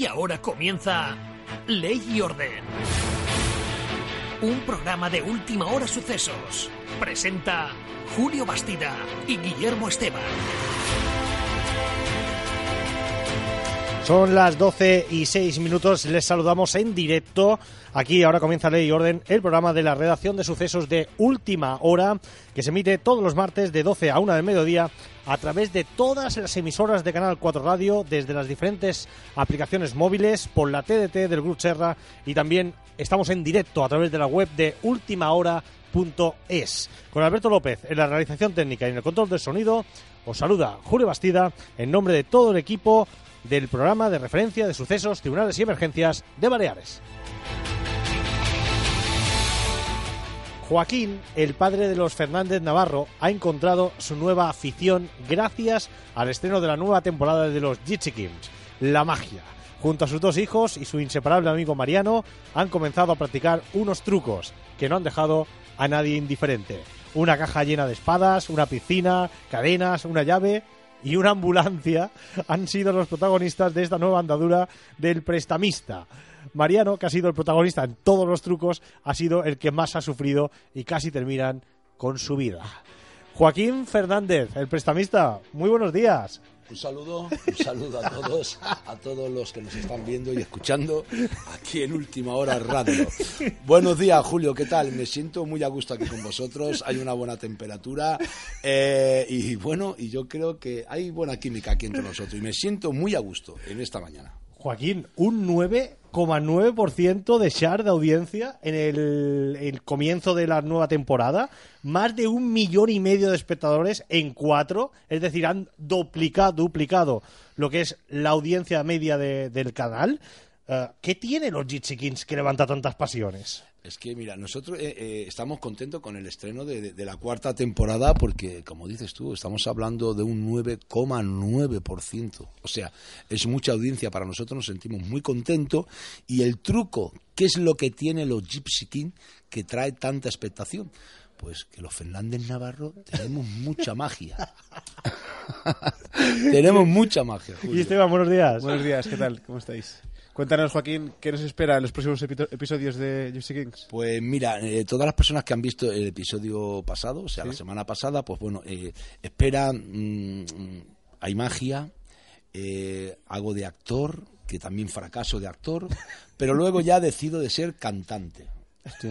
Y ahora comienza Ley y Orden. Un programa de última hora sucesos. Presenta Julio Bastida y Guillermo Esteban. Son las 12 y 6 minutos, les saludamos en directo. Aquí ahora comienza Ley y Orden, el programa de la redacción de sucesos de última hora, que se emite todos los martes de 12 a 1 del mediodía a través de todas las emisoras de Canal 4 Radio, desde las diferentes aplicaciones móviles, por la TDT del Grupo Serra y también estamos en directo a través de la web de ultimahora.es. Con Alberto López en la realización técnica y en el control del sonido, os saluda Julio Bastida en nombre de todo el equipo del programa de referencia de sucesos, tribunales y emergencias de Baleares. Joaquín, el padre de los Fernández Navarro, ha encontrado su nueva afición gracias al estreno de la nueva temporada de los Jitsi Kings, la magia. Junto a sus dos hijos y su inseparable amigo Mariano, han comenzado a practicar unos trucos que no han dejado a nadie indiferente. Una caja llena de espadas, una piscina, cadenas, una llave y una ambulancia han sido los protagonistas de esta nueva andadura del prestamista. Mariano, que ha sido el protagonista en todos los trucos, ha sido el que más ha sufrido y casi terminan con su vida. Joaquín Fernández, el prestamista, muy buenos días. Un saludo, un saludo a todos, a todos los que nos están viendo y escuchando aquí en Última Hora Radio. Buenos días, Julio, ¿qué tal? Me siento muy a gusto aquí con vosotros, hay una buena temperatura eh, y bueno, y yo creo que hay buena química aquí entre nosotros y me siento muy a gusto en esta mañana. Joaquín, un 9,9% de share de audiencia en el, comienzo de la nueva temporada. Más de un millón y medio de espectadores en cuatro. Es decir, han duplicado, duplicado lo que es la audiencia media de, del canal. Uh, ¿Qué tiene los Jitsi Kings que levanta tantas pasiones? Es que, mira, nosotros eh, eh, estamos contentos con el estreno de, de, de, la cuarta temporada porque, como dices tú, estamos hablando de un 9,9%. O sea, es mucha audiencia para nosotros, nos sentimos muy contentos. Y el truco, ¿qué es lo que tiene los Gypsy King que trae tanta expectación? Pues que los Fernández Navarro tenemos mucha magia. tenemos mucha magia. Julio. Y Esteban, buenos días. Buenos días, ¿qué tal? ¿Cómo estáis? Cuéntanos, Joaquín, ¿qué nos espera en los próximos episodios de Gypsy Kings? Pues mira, eh, todas las personas que han visto el episodio pasado, o sea, ¿Sí? la semana pasada, pues bueno, eh, esperan, mmm, hay magia, eh, hago de actor, que también fracaso de actor, pero luego ya decido de ser cantante.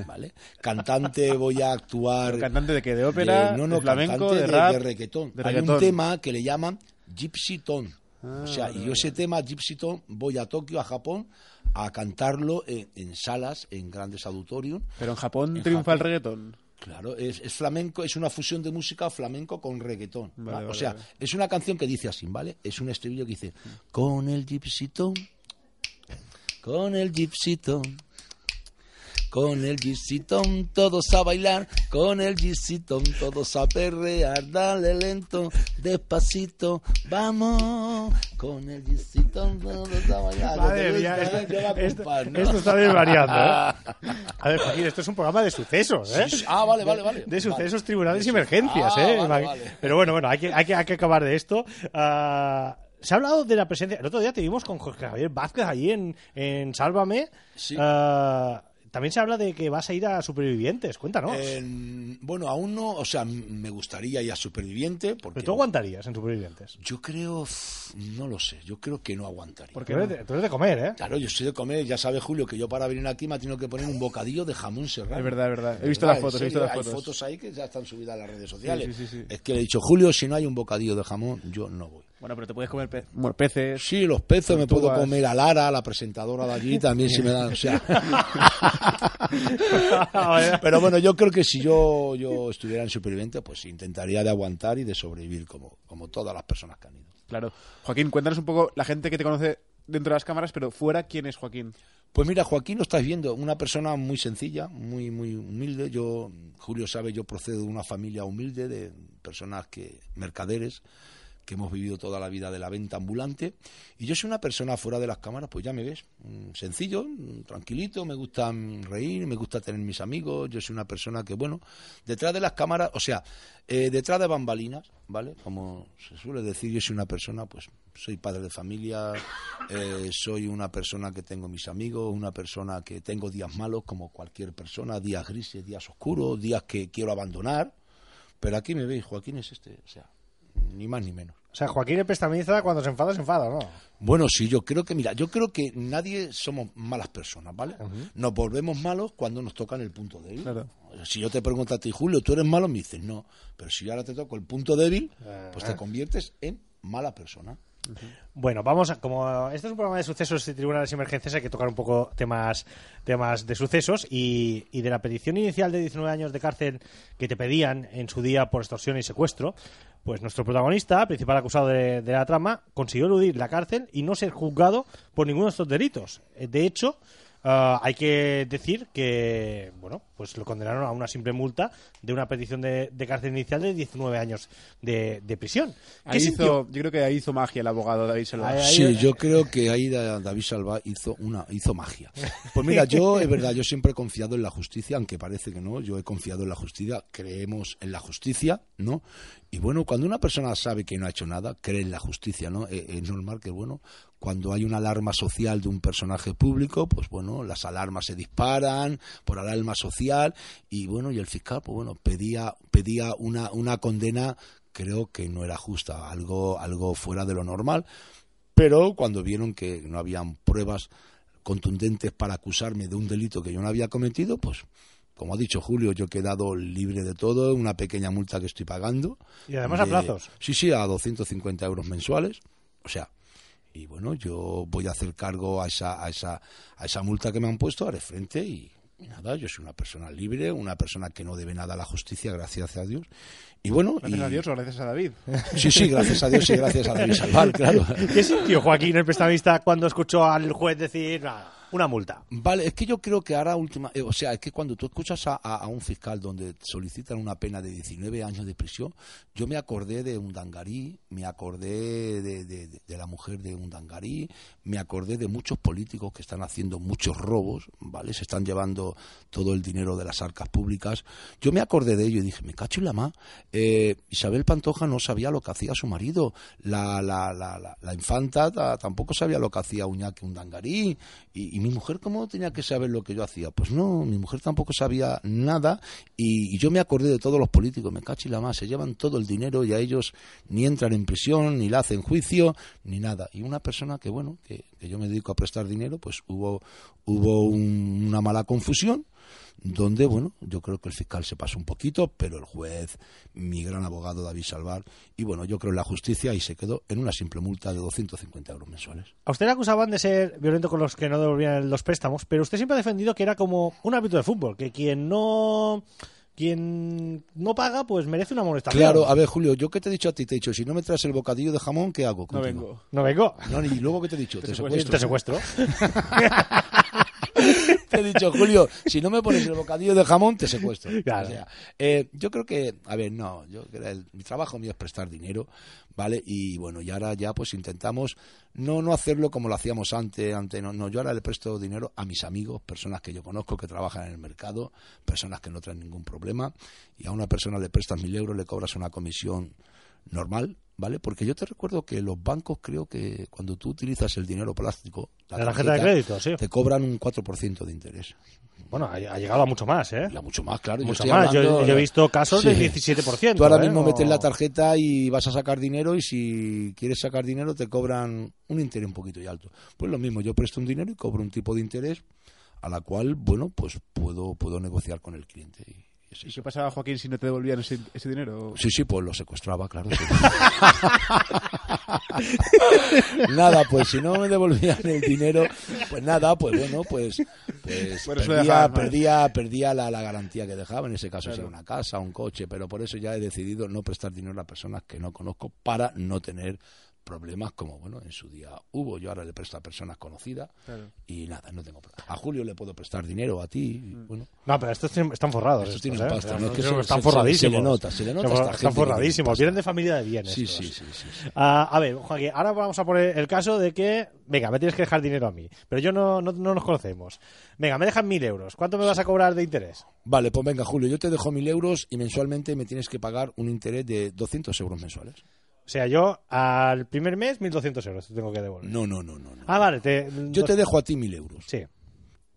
¿Vale? Cantante voy a actuar. ¿Cantante de qué? ¿De ópera? De, no, no, de flamenco, de, de, rap, de reggaetón. De Hay un tema que le llaman Gypsy Tone. Ah, o sea, y yo ese tema, Gypsy Tone, voy a Tokio, a Japón, a cantarlo en, en salas, en grandes auditorios. Pero en Japón en triunfa Japón. el reggaetón. Claro, es, es, flamenco, es una fusión de música flamenco con reggaetón. Vale, o sea, vale. es una canción que dice así, ¿vale? Es un estribillo que dice, con el gypsy tone, con el gypsy tone, con el gisitón todos a bailar, con el gisitón todos a perrear, dale lento, despacito, vamos, con el gisitón todos a bailar. Madre mía, esto, esto, esto, está desvariando, ¿eh? A ver, Joaquín, esto es un programa de sucesos, ¿eh? Sí. Ah, vale, vale, vale. De, sucesos, tribunales y emergencias, ah, ¿eh? Vale, vale. Pero bueno, bueno, hay que, hay que, hay que acabar de esto. Uh, se ha hablado de la presencia. El otro día te vimos con Jorge Javier Vázquez allí en, en Sálvame. Sí. Uh, también se habla de que vas a ir a Supervivientes, cuéntanos. Eh, bueno, aún no, o sea, me gustaría ir a Superviviente. Porque ¿Pero tú aguantarías en Supervivientes? Yo creo, no lo sé, yo creo que no aguantaría. Porque tú eres, de, tú eres de comer, ¿eh? Claro, yo soy de comer, ya sabes, Julio, que yo para venir aquí me ha tenido que poner un bocadillo de jamón serrano. Es verdad, es verdad. He visto las fotos, he visto las Hay fotos. fotos ahí que ya están subidas a las redes sociales. Sí, sí, sí, es que le he dicho, Julio, si no hay un bocadillo de jamón, yo no voy. Bueno, pero te puedes comer pe peces. Sí, los peces, me puedo comer a Lara, la presentadora de allí, también si me dan, o sea. pero bueno, yo creo que si yo, yo estuviera en Superviviente, pues intentaría de aguantar y de sobrevivir como, como todas las personas que han ido. Claro. Joaquín, cuéntanos un poco la gente que te conoce dentro de las cámaras, pero fuera, ¿quién es Joaquín? Pues mira, Joaquín lo estás viendo, una persona muy sencilla, muy muy humilde. Yo, Julio sabe, yo procedo de una familia humilde, de personas que mercaderes, que hemos vivido toda la vida de la venta ambulante. Y yo soy una persona fuera de las cámaras, pues ya me ves, mm, sencillo, mm, tranquilito, me gusta mm, reír, me gusta tener mis amigos. Yo soy una persona que, bueno, detrás de las cámaras, o sea, eh, detrás de bambalinas, ¿vale? Como se suele decir, yo soy una persona, pues soy padre de familia, eh, soy una persona que tengo mis amigos, una persona que tengo días malos como cualquier persona, días grises, días oscuros, días que quiero abandonar. Pero aquí me veis, Joaquín es este, o sea, ni más ni menos. O sea, Joaquín el prestamiza cuando se enfada, se enfada, ¿no? Bueno, sí, yo creo que, mira, yo creo que nadie somos malas personas, ¿vale? Nos volvemos malos cuando nos tocan el punto débil. Claro. Si yo te pregunto a ti, Julio, ¿tú eres malo? Me dices, no. Pero si yo ahora te toco el punto débil, pues te conviertes en mala persona. Bueno, vamos a, como este es un programa de sucesos y tribunales y emergencias, hay que tocar un poco temas, temas de sucesos y, y de la petición inicial de 19 años de cárcel que te pedían en su día por extorsión y secuestro, pues nuestro protagonista, principal acusado de, de la trama, consiguió eludir la cárcel y no ser juzgado por ninguno de estos delitos. Eh, De hecho, ah, hay que decir que, bueno, pues lo condenaron a una simple multa de una petición de, de cárcel inicial de 19 años de, de prisión. ¿Qué Ahí sintió? hizo, yo creo que ahí hizo magia el abogado David Salva. Ahí- ahí- Sí, yo creo que ahí da- David Salva hizo una hizo magia. Pues mira, yo es verdad, yo siempre he confiado en la justicia, aunque parece que no, yo he confiado en la justicia, creemos en la justicia, ¿no? Y bueno, cuando una persona sabe que no ha hecho nada, cree en la justicia, ¿no? Eh, Es normal que, bueno, cuando hay una alarma social de un personaje público, pues bueno, las alarmas se disparan por alarma social y bueno, y el fiscal, pues bueno, pedía pedía una una condena creo que no era justa, algo algo fuera de lo normal pero cuando vieron que no habían pruebas contundentes para acusarme de un delito que yo no había cometido, pues como ha dicho Julio, yo he quedado libre de todo, una pequeña multa que estoy pagando. Y además a plazos. Sí, sí, a 250 euros mensuales. O sea, y bueno, yo voy a hacer cargo a esa, a esa, a esa multa que me han puesto, haré frente y, y nada, yo soy una persona libre, una persona que no debe nada a la justicia, gracias a Dios. Y bueno, Gracias y- a Dios o gracias a David. Sí, sí, gracias a Dios y gracias a David Salvar, claro. ¿Qué sintió Joaquín, el prestamista, cuando escuchó al juez decir "Nada, una multa? Vale, es que yo creo que ahora última, eh, o sea, es que cuando tú escuchas a, a- un fiscal donde solicitan una pena de 19 años de prisión, yo me acordé de un dangarí, me acordé de, de- la mujer de un dangarí, me acordé de muchos políticos que están haciendo muchos robos, ¿vale? Se están llevando todo el dinero de las arcas públicas. Yo me acordé de ello y dije, me cacho en la ma. Eh, Isabel Pantoja no sabía lo que hacía su marido, la, la, la, la, la infanta ta- tampoco sabía lo que hacía Uñaque un dangarí, y mi mujer cómo tenía que saber lo que yo hacía. Pues no, mi mujer tampoco sabía nada, y, y yo me acordé de todos los políticos, me cacho en la ma, se llevan todo el dinero y a ellos ni entran en prisión, ni la hacen juicio, ni nada. Y una persona que, bueno, que, que yo me dedico a prestar dinero, pues hubo, hubo un- una mala confusión donde, bueno, yo creo que el fiscal se pasó un poquito, pero el juez, mi gran abogado David Salvar, y bueno, yo creo en la justicia y se quedó en una simple multa de 250 euros mensuales. A usted le acusaban de ser violento con los que no devolvían los préstamos, pero usted siempre ha defendido que era como un árbitro de fútbol, que quien no quien no paga, pues merece una amonestación. Claro, a ver, Julio, yo que te he dicho a ti, te he dicho, si no me traes el bocadillo de jamón, ¿qué hago? No vengo. No vengo. No, y luego que te he dicho, te, secuestro. Te secuestro. te he dicho, Julio, si no me pones el bocadillo de jamón, te secuestro. Claro. O sea, eh, yo creo que, a ver, no, yo el- mi trabajo mío es prestar dinero, ¿vale? Y bueno, y ahora ya pues intentamos no no hacerlo como lo hacíamos antes, antes no, no, yo ahora le presto dinero a mis amigos, personas que yo conozco que trabajan en el mercado, personas que no traen ningún problema, y a una persona le prestas mil euros, le cobras una comisión normal, ¿vale? Porque yo te recuerdo que los bancos creo que cuando tú utilizas el dinero plástico, La tarjeta de crédito, sí. te cobran un 4% de interés. Bueno, ha, ha llegado a mucho más, ¿eh? Ya mucho más, claro. yo Mucho estoy más. Yo, hablando- yo he visto casos Sí. del 17%. Tú ahora ¿eh? mismo metes la tarjeta y vas a sacar dinero y si quieres sacar dinero te cobran un interés un poquito y alto. Pues lo mismo, yo presto un dinero y cobro un tipo de interés a la cual, bueno, pues puedo puedo negociar con el cliente. Y es ¿Y qué pasaba, Joaquín, si no te devolvían ese, ese dinero? Sí, sí, pues lo secuestraba, claro. sí. nada, pues si no me devolvían el dinero, pues nada, pues bueno, pues, pues perdía, perdía, perdía la, la garantía que dejaba, en ese caso Claro. si era una casa, un coche, pero por eso ya he decidido no prestar dinero a personas que no conozco para no tener problemas como, bueno, en su día hubo. Yo ahora le presto a personas conocidas y nada, no tengo problema. A Julio le puedo prestar dinero, a ti, y, bueno. No, pero estos tienen- están forrados. Estos estos, tienen ¿eh? pasta, no es que Estos se- están se- forradísimos. se le nota, se le nota a esta gente Están forradísimos. Vienen de familia de bienes. Sí, estos. sí, sí, sí, sí. Ah, a ver, Joaquín, ahora vamos a poner el caso de que, venga, me tienes que dejar dinero a mí, pero yo no, no, no nos conocemos. Venga, me dejan mil euros. ¿Cuánto me vas a cobrar de interés? Vale, pues venga, Julio, yo te dejo mil euros y mensualmente me tienes que pagar un interés de 200 euros mensuales. O sea, yo al primer mes 1.200 euros te tengo que devolver. No, no, no, no. no. Ah, vale. Te, Yo te dejo a ti mil euros. Sí.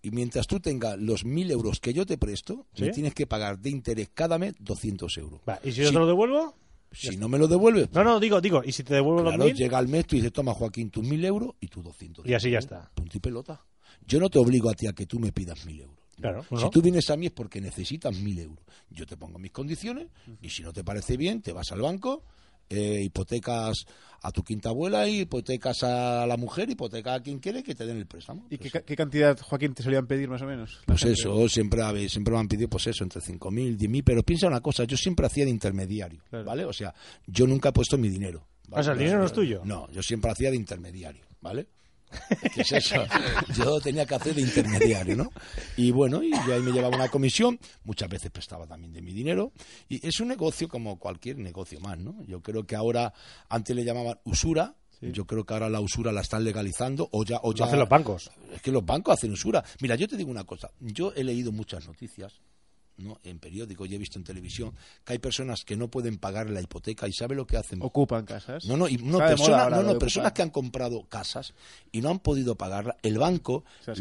Y mientras tú tengas los mil euros que yo te presto, ¿Sí? me tienes que pagar de interés cada mes 200 euros. ¿Y si yo Sí. te lo devuelvo? Si no me lo devuelves, No, no, digo, digo, ¿y si te devuelvo claro, los mil? llega el mes, tú dices, toma Joaquín tus mil euros y tus 200. Y así ya está. Punto y pelota. Yo no te obligo a ti a que tú me pidas mil euros. Claro, Si ¿no? tú vienes a mí es porque necesitas mil euros. Yo te pongo mis condiciones y si no te parece bien, te vas al banco, eh, hipotecas a tu quinta abuela y hipotecas a la mujer, hipotecas a quien quiere que te den el préstamo. ¿Y qué, Pues, qué cantidad, Joaquín, te solían pedir más o menos? Pues gente. eso, siempre, siempre me han pedido pues eso, entre 5.000, 10.000, pero piensa una cosa, yo siempre hacía de intermediario, Claro. ¿vale? O sea, yo nunca he puesto mi dinero. ¿vale? O sea, el dinero no es tuyo. No, yo siempre hacía de intermediario, ¿vale? ¿Qué es eso? Yo tenía que hacer de intermediario, ¿no? Y bueno, y yo ahí me llevaba una comisión, muchas veces prestaba también de mi dinero, y es un negocio como cualquier negocio más, ¿no? Yo creo que ahora, antes le llamaban usura, yo creo que ahora la usura la están legalizando, o ya... O Lo ya hacen los bancos. es que los bancos hacen usura. Mira, yo te digo una cosa. Yo he leído muchas noticias, ¿no? En periódicos y he visto en televisión que hay personas que no pueden pagar la hipoteca y ¿sabe lo que hacen? Ocupan casas. No, no, y no, ahora no, no, personas que han comprado casas y no han podido pagarla. El banco. ¿Se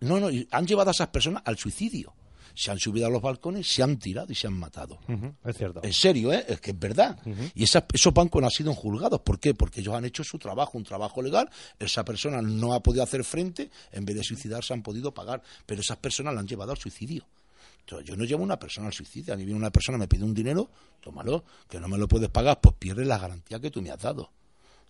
No, no, y han llevado a esas personas al suicidio. Se han subido a los balcones, se han tirado y se han matado. Es cierto. En serio, ¿eh? es que es verdad. Y esas- esos bancos no han sido juzgados. ¿Por qué? Porque ellos han hecho su trabajo, un trabajo legal. Esa persona no ha podido hacer frente, en vez de suicidarse han podido pagar. Pero esas personas la han llevado al suicidio. Yo no llevo a una persona al suicidio. A mí viene una persona, me pide un dinero, tómalo, que no me lo puedes pagar, pues pierdes la garantía que tú me has dado.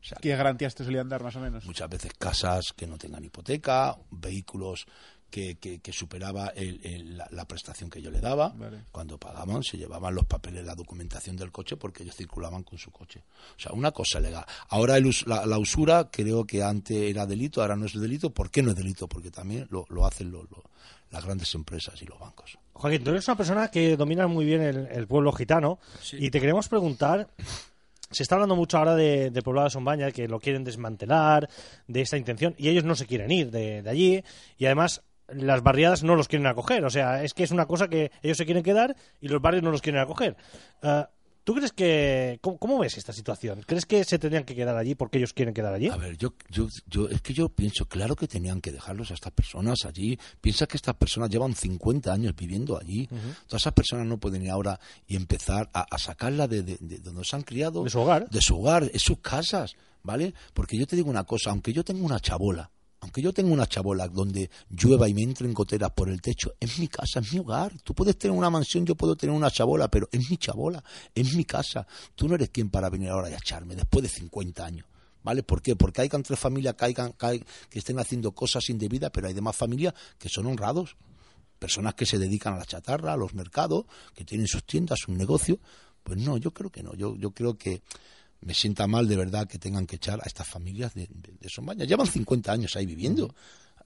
O sea, ¿Qué garantías te solían dar más o menos? muchas veces casas que no tengan hipoteca, vehículos que, que, que superaba el- el- la, la prestación que yo le daba. Vale. Cuando pagaban se llevaban los papeles, la documentación del coche porque ellos circulaban con su coche. O sea, una cosa legal. Ahora el la, la usura creo que antes era delito, ahora no es delito. ¿Por qué no es delito? Porque también lo, lo hacen lo- lo- las grandes empresas y los bancos. Joaquín, tú eres una persona que domina muy bien el, el pueblo gitano y te queremos preguntar. Se está hablando mucho ahora de, de Poblado de Sombaña, que lo quieren desmantelar, de esta intención, y ellos no se quieren ir de, de allí, y además las barriadas no los quieren acoger. O sea, es que es una cosa que ellos se quieren quedar y los barrios no los quieren acoger. Ah, ¿Tú crees que... ¿cómo, cómo ves esta situación? ¿Crees que se tendrían que quedar allí porque ellos quieren quedar allí? A ver, yo, yo, yo, es que yo pienso, claro que tenían que dejarlos a estas personas allí. Piensa que estas personas llevan 50 años viviendo allí. Todas esas personas no pueden ir ahora y empezar a, a sacarla de, de- de donde se han criado. De su hogar. De su hogar, es sus casas, ¿vale? Porque yo te digo una cosa, aunque yo tenga una chabola, aunque yo tenga una chabola donde llueva y me entren goteras por el techo, es mi casa, es mi hogar. Tú puedes tener una mansión, yo puedo tener una chabola, pero es mi chabola, es mi casa. Tú no eres quien para venir ahora y echarme después de 50 años. ¿Vale? ¿Por qué? Porque hay entre familias que, hayan- que hay- que estén haciendo cosas indebidas, pero hay demás familias que son honrados. Personas que se dedican a la chatarra, a los mercados, que tienen sus tiendas, sus negocios. Pues no, yo creo que no. Yo, yo creo que me sienta mal de verdad que tengan que echar a estas familias de, de, de. Llevan 50 años ahí viviendo.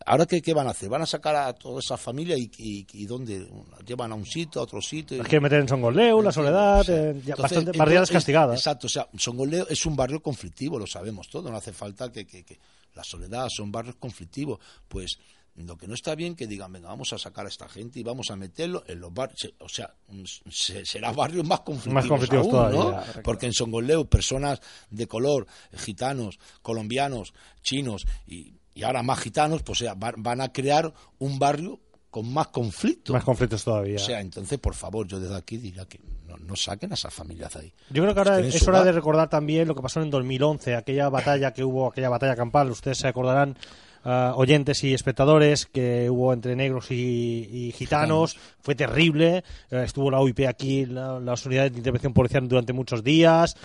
¿Ahora qué, qué van a hacer? ¿Van a sacar a toda esa familia y, y, y dónde? ¿Las llevan a un sitio, a otro sitio? Los quieren meter en Songoleu, La Soledad, sea, eh, ya entonces, bastante, barriadas entonces, castigadas. Exacto, o sea, Songoleo es un barrio conflictivo, lo sabemos todos, no hace falta que, que- que la soledad son barrios conflictivos. Pues lo que no está bien que digan, venga, vamos a sacar a esta gente y vamos a meterlo en los barrios, o sea, mm, se- será barrios más conflictivos, Más conflictivos aún, todavía. Porque en Songoleo personas de color, gitanos, colombianos, chinos y, y ahora más gitanos, pues o sea, van, van a crear un barrio con más conflicto. Más conflictos todavía. O sea, entonces, por favor, yo desde aquí diría que no, no saquen a esas familias de ahí. Yo creo que ahora es hora de recordar también lo que pasó en 2011, aquella batalla que hubo, aquella batalla campal. Ustedes se acordarán, ah, oyentes y espectadores, que hubo entre negros y, y gitanos. Fue terrible. Eh, estuvo la UIP aquí, la, las unidades de intervención policial, durante muchos días.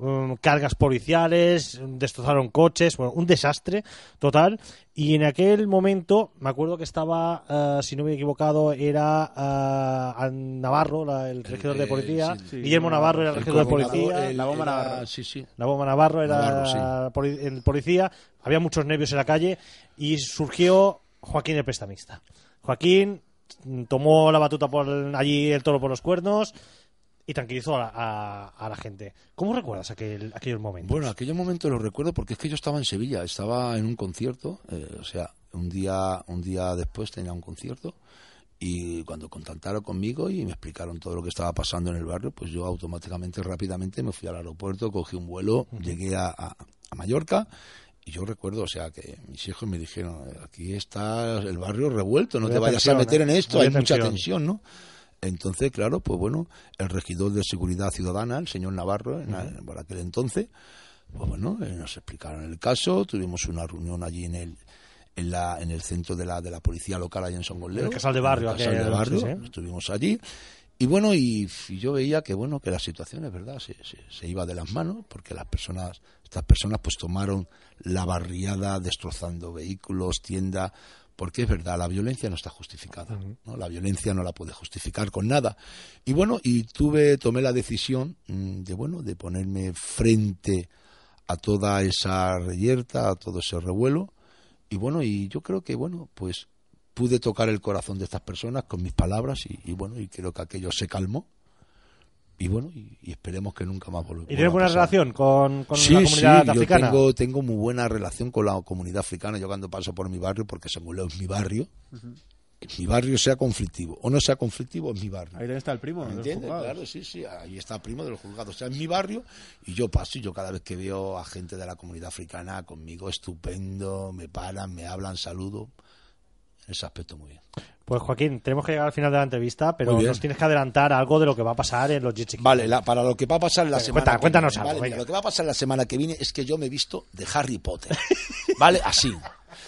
Um, cargas policiales, destrozaron coches, bueno, un desastre total. Y en aquel momento, me acuerdo que estaba, eh, si no me he equivocado, era eh, Navarro, la- el regidor de eh, policía. sí, sí. Guillermo Navarro era el regidor de policía. el- La bomba era- Navarro. Sí, sí. La bomba Navarro era Navarro, poli- el policía, había muchos nervios en la calle y surgió Joaquín el prestamista. Joaquín mm, tomó la batuta por allí el toro por los cuernos y tranquilizó a la, a- a la gente. ¿Cómo recuerdas aquel, aquellos momentos? Bueno, aquellos momentos los recuerdo porque es que yo estaba en Sevilla, estaba en un concierto, eh, o sea, un día, un día después tenía un concierto y cuando contactaron conmigo y me explicaron todo lo que estaba pasando en el barrio, pues yo automáticamente, rápidamente me fui al aeropuerto, cogí un vuelo, llegué a, a- a Mallorca y yo recuerdo, o sea, que mis hijos me dijeron, aquí está el barrio revuelto, no te vayas tensión, a meter ¿eh? en esto, hay mucha tensión, ¿no? Entonces, claro, pues bueno, el regidor de Seguridad Ciudadana, el señor Navarro, en, por aquel entonces, pues bueno, eh, nos explicaron el caso, tuvimos una reunión allí en el en, la, en el centro de la, de la policía local allí en Son En el Casal de Barrio, En el Casal aquel, de Barrio, sí, sí. estuvimos allí. Y bueno, y, y yo veía que bueno, que la situación es verdad, se, se, se iba de las manos, porque las personas, estas personas pues tomaron la barriada destrozando vehículos, tiendas, porque es verdad, la violencia no está justificada, ¿no? La violencia no la puede justificar con nada. Y bueno, y tuve, tomé la decisión mm, de bueno, de ponerme frente a toda esa reyerta, a todo ese revuelo. Y bueno, y yo creo que bueno, pues pude tocar el corazón de estas personas con mis palabras y, y bueno, y creo que aquello se calmó. Y bueno, y, y esperemos que nunca más vuelva ¿Y tienes buena relación con, con sí, la comunidad sí, africana? Yo tengo, tengo muy buena relación con la comunidad africana. Yo cuando paso por mi barrio, porque según leo es mi barrio, mi barrio sea conflictivo o no sea conflictivo, es mi barrio. Ahí está el primo. ¿Me entiendes? Claro, sí, sí, ahí está primo de los juzgados. O sea, en mi barrio, y yo paso y yo cada vez que veo a gente de la comunidad africana conmigo, estupendo, me paran, me hablan, saludo. En ese aspecto muy bien. Pues Joaquín, tenemos que llegar al final de la entrevista, pero nos tienes que adelantar algo de lo que va a pasar en los Jitsi Vale, la- para lo que va a pasar la semana cuenta- que cuéntanos viene, algo, ¿vale? Mira, venga. lo que va a pasar la semana que viene es que yo me he visto de Harry Potter. ¿Vale? Así.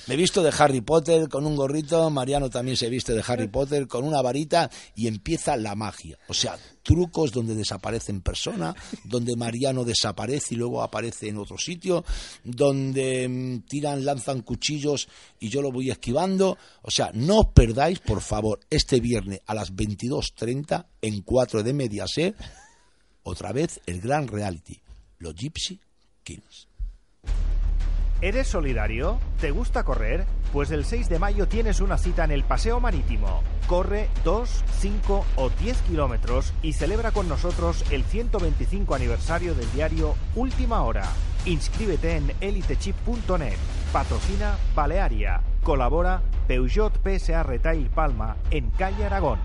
Me he visto de Harry Potter con un gorrito, Mariano también se viste de Harry Potter con una varita y empieza la magia. O sea, trucos donde desaparecen personas, donde Mariano desaparece y luego aparece en otro sitio, donde mm, tiran, lanzan cuchillos y yo lo voy esquivando. O sea, no os perdáis, por favor, este viernes a las 22.30 en 4 de Mediaset, otra vez el gran reality, los Gypsy Kings. ¿Eres solidario? ¿Te gusta correr? Pues el 6 de mayo tienes una cita en el Paseo Marítimo. Corre 2, 5 o 10 kilómetros y celebra con nosotros el 125 aniversario del diario Última Hora. Inscríbete en elitechip.net. Patrocina Balearia. Colabora Peugeot PSA Retail Palma en calle Aragón.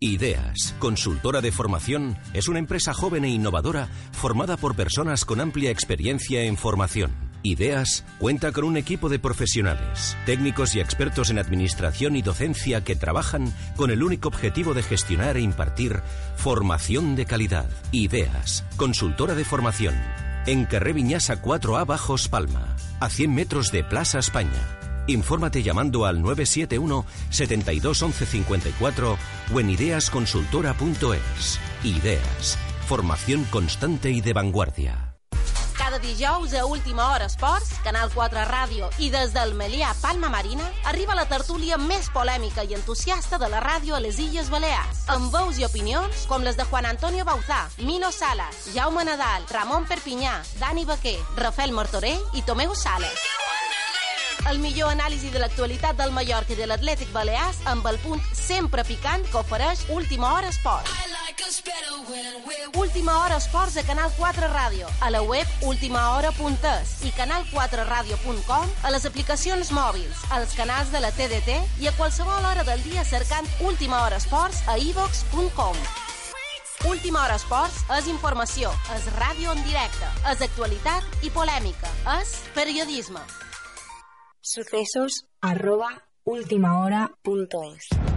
Ideas, consultora de formación, es una empresa joven e innovadora formada por personas con amplia experiencia en formación. Ideas cuenta con un equipo de profesionales, técnicos y expertos en administración y docencia que trabajan con el único objetivo de gestionar e impartir formación de calidad. Ideas, consultora de formación, en Carré Viñasa 4A Bajos Palma, a 100 metros de Plaza España. Infórmate llamando al 971 72 11 54 o en ideasconsultora.es. Ideas. Formación constante y de vanguardia. Cada dijous a última hora esports, Canal 4 Ràdio i des del Melià Palma Marina arriba la tertúlia més polèmica i entusiasta de la ràdio a les Illes Balears. Amb veus i opinions com les de Juan Antonio Bauzá, Mino Salas, Jaume Nadal, Ramon Perpinyà, Dani Baquer, Rafael Martorell i Tomeu Sales. El millor anàlisi de l'actualitat del Mallorca i de l'Atlètic Balears amb el punt sempre picant que ofereix Última Hora Esports. Última Hora Esports a Canal 4 Ràdio, a la web ultimahora.es i canal4radio.com, a les aplicacions mòbils, als canals de la TDT i a qualsevol hora del dia cercant Última Hora Esports a ivox.com. Última Hora Esports és informació, és ràdio en directe, és actualitat i polèmica, és periodisme. Sucesos arroba ultimahora.es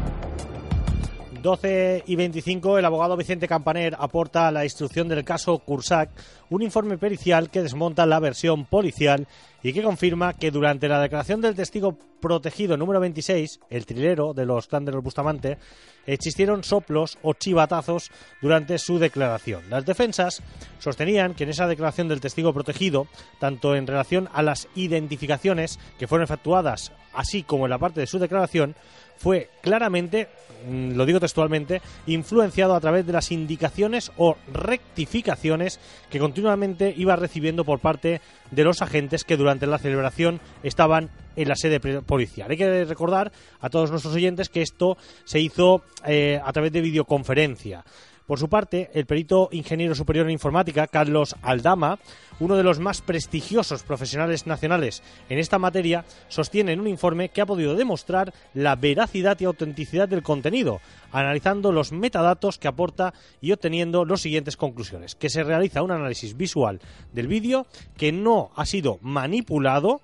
12 y 25, el abogado Vicente Campaner aporta a la instrucción del caso Cursac un informe pericial que desmonta la versión policial y que confirma que durante la declaración del testigo protegido número 26, el trilero de los los Bustamante, existieron soplos o chivatazos durante su declaración. Las defensas sostenían que en esa declaración del testigo protegido, tanto en relación a las identificaciones que fueron efectuadas, así como en la parte de su declaración, fue claramente, mm, lo digo textualmente, influenciado a través de las indicaciones o rectificaciones que continuamente iba recibiendo por parte de los agentes que durante la celebración estaban en la sede policial. Hay que recordar a todos nuestros oyentes que esto se hizo eh, a través de videoconferencia. Por su parte, el perito ingeniero superior en informática, Carlos Aldama, uno de los más prestigiosos profesionales nacionales en esta materia, sostiene en un informe que ha podido demostrar la veracidad y autenticidad del contenido, analizando los metadatos que aporta y obteniendo las siguientes conclusiones. Que se realiza un análisis visual del vídeo que no ha sido manipulado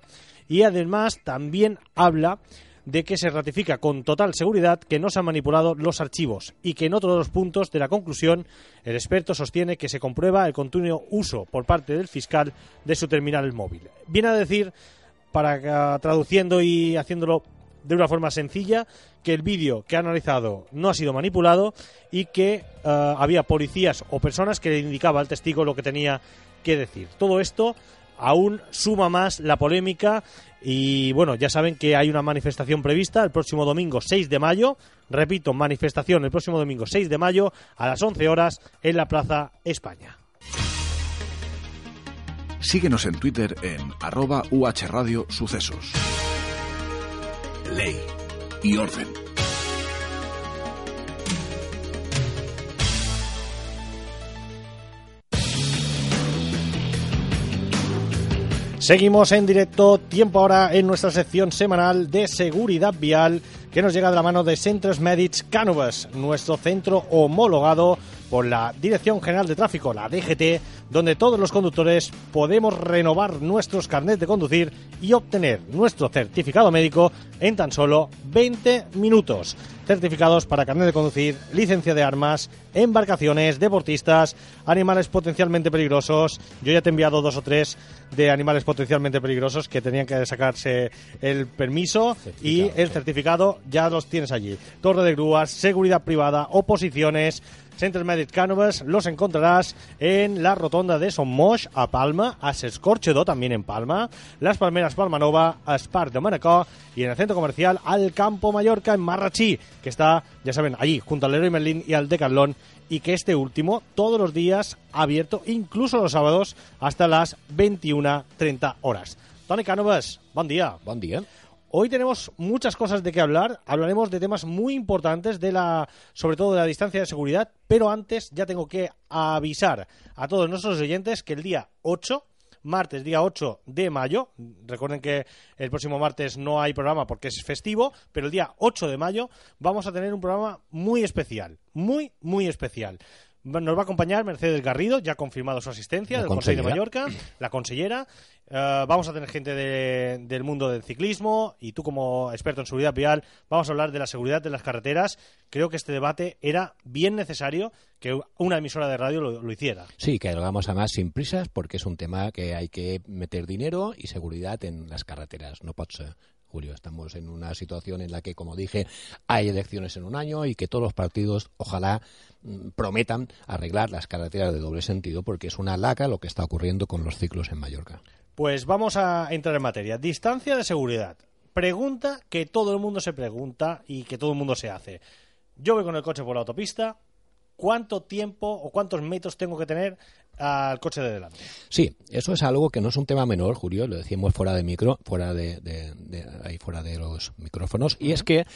y además también habla de que se ratifica con total seguridad que no se han manipulado los archivos y que en otro de los puntos de la conclusión el experto sostiene que se comprueba el continuo uso por parte del fiscal de su terminal móvil. Viene a decir, para que, traduciendo y haciéndolo de una forma sencilla, que el vídeo que ha analizado no ha sido manipulado y que eh, había policías o personas que le indicaba al testigo lo que tenía que decir. Todo esto aún suma más la polémica y bueno, ya saben que hay una manifestación prevista el próximo domingo 6 de mayo, repito, manifestación el próximo domingo 6 de mayo a las 11 horas en la Plaza España. Síguenos en Twitter en arroba UHRadio Sucesos. Ley y orden. Seguimos en directo, tiempo ahora en nuestra sección semanal de seguridad vial que nos llega de la mano de Centros Medics Cánovas, nuestro centro homologado por la Dirección General de Tráfico, la DGT, donde todos los conductores podemos renovar nuestros carnets de conducir y obtener nuestro certificado médico en tan solo 20 minutos. Certificados para carnet de conducir, licencia de armas, embarcaciones, deportistas, animales potencialmente peligrosos. Yo ya te he enviado dos o tres de animales potencialmente peligrosos que tenían que sacarse el permiso y el certificado ya los tienes allí. Torre de grúas, seguridad privada, oposiciones, Center Medic Canvas los encontrarás en la rotonda de Sommoix a Palma, a Sescorchedo también en Palma, Las Palmeras Palmanova, a Spar de Manacor y en el centro comercial al Campo Mallorca en Marrachí, que está, ya saben, allí junto al Leroy Merlin y al Decathlon y que este último todos los días abierto, incluso los sábados hasta las 21.30 horas. Tony Canovas, buen día. Buen día. Hoy tenemos muchas cosas de qué hablar. Hablaremos de temas muy importantes de la, sobre todo de la distancia de seguridad. Pero antes ya tengo que avisar a todos nuestros oyentes que el día 8, martes día 8 de mayo, recuerden que el próximo martes no hay programa porque es festivo, pero el día 8 de mayo vamos a tener un programa muy especial, muy, muy especial. Nos va a acompañar Mercedes Garrido, ya ha confirmado su asistencia La del Consejo de. Mallorca, la consellera. Eh, vamos a tener gente de- del mundo del ciclismo y tú como experto en seguridad vial vamos a hablar de la seguridad de las carreteras. Creo que este debate era bien necesario que una emisora de radio lo, lo hiciera. Sí, que lo hagamos además sin prisas porque es un tema que hay que meter dinero y seguridad en las carreteras. No pot ser, Julio. Estamos en una situación en la que, como dije, hay elecciones en un año y que todos los partidos, ojalá, mm, prometan arreglar las carreteras de doble sentido porque es una laca lo que está ocurriendo con los ciclos en Mallorca. Pues vamos a entrar en materia. Distancia de seguridad. Pregunta que todo el mundo se pregunta y que todo el mundo se hace. Yo voy con el coche por la autopista. ¿Cuánto tiempo o cuántos metros tengo que tener al coche de delante? Sí, eso es algo que no es un tema menor, Julio, lo decíamos fuera de micro, fuera de, de- de- ahí fuera de los micrófonos, y es que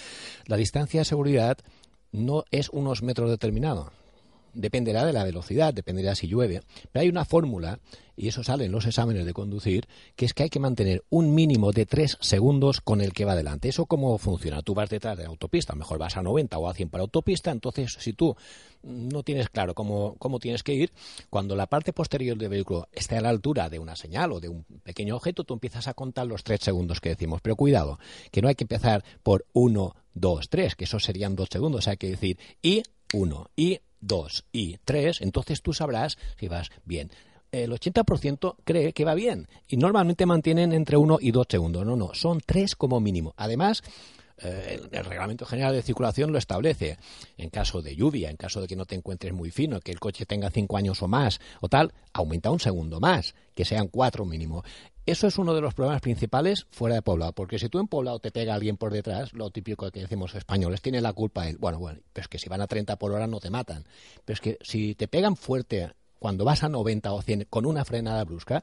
la distancia de seguridad no es unos metros determinados. Dependerá de la velocidad, dependerá si llueve. Pero hay una fórmula, y eso sale en los exámenes de conducir, que es que hay que mantener un mínimo de tres segundos con el que va delante. ¿Eso cómo funciona? Tú vas detrás de la autopista, mejor vas a 90 o a 100 para autopista, entonces si tú no tienes claro cómo, cómo tienes que ir, cuando la parte posterior del vehículo esté a la altura de una señal o de un pequeño objeto, tú empiezas a contar los tres segundos que decimos. Pero cuidado, que no hay que empezar por uno, dos, tres, que eso serían dos segundos. Hay que decir y uno, y dos, y tres. Entonces tú sabrás si vas bien. El 80% cree que va bien y normalmente mantienen entre 1 y 2 segundos. No, no, son 3 como mínimo. Además, eh, el, Reglamento General de Circulación lo establece. En caso de lluvia, en caso de que no te encuentres muy fino, que el coche tenga 5 años o más o tal, aumenta un segundo más, que sean 4 mínimo. Eso es uno de los problemas principales fuera de poblado, porque si tú en poblado te pega alguien por detrás, lo típico que decimos españoles, tiene la culpa él. Bueno, bueno, pero es que si van a 30 por hora no te matan. Pero es que si te pegan fuerte cuando vas a 90 o 100 con una frenada brusca,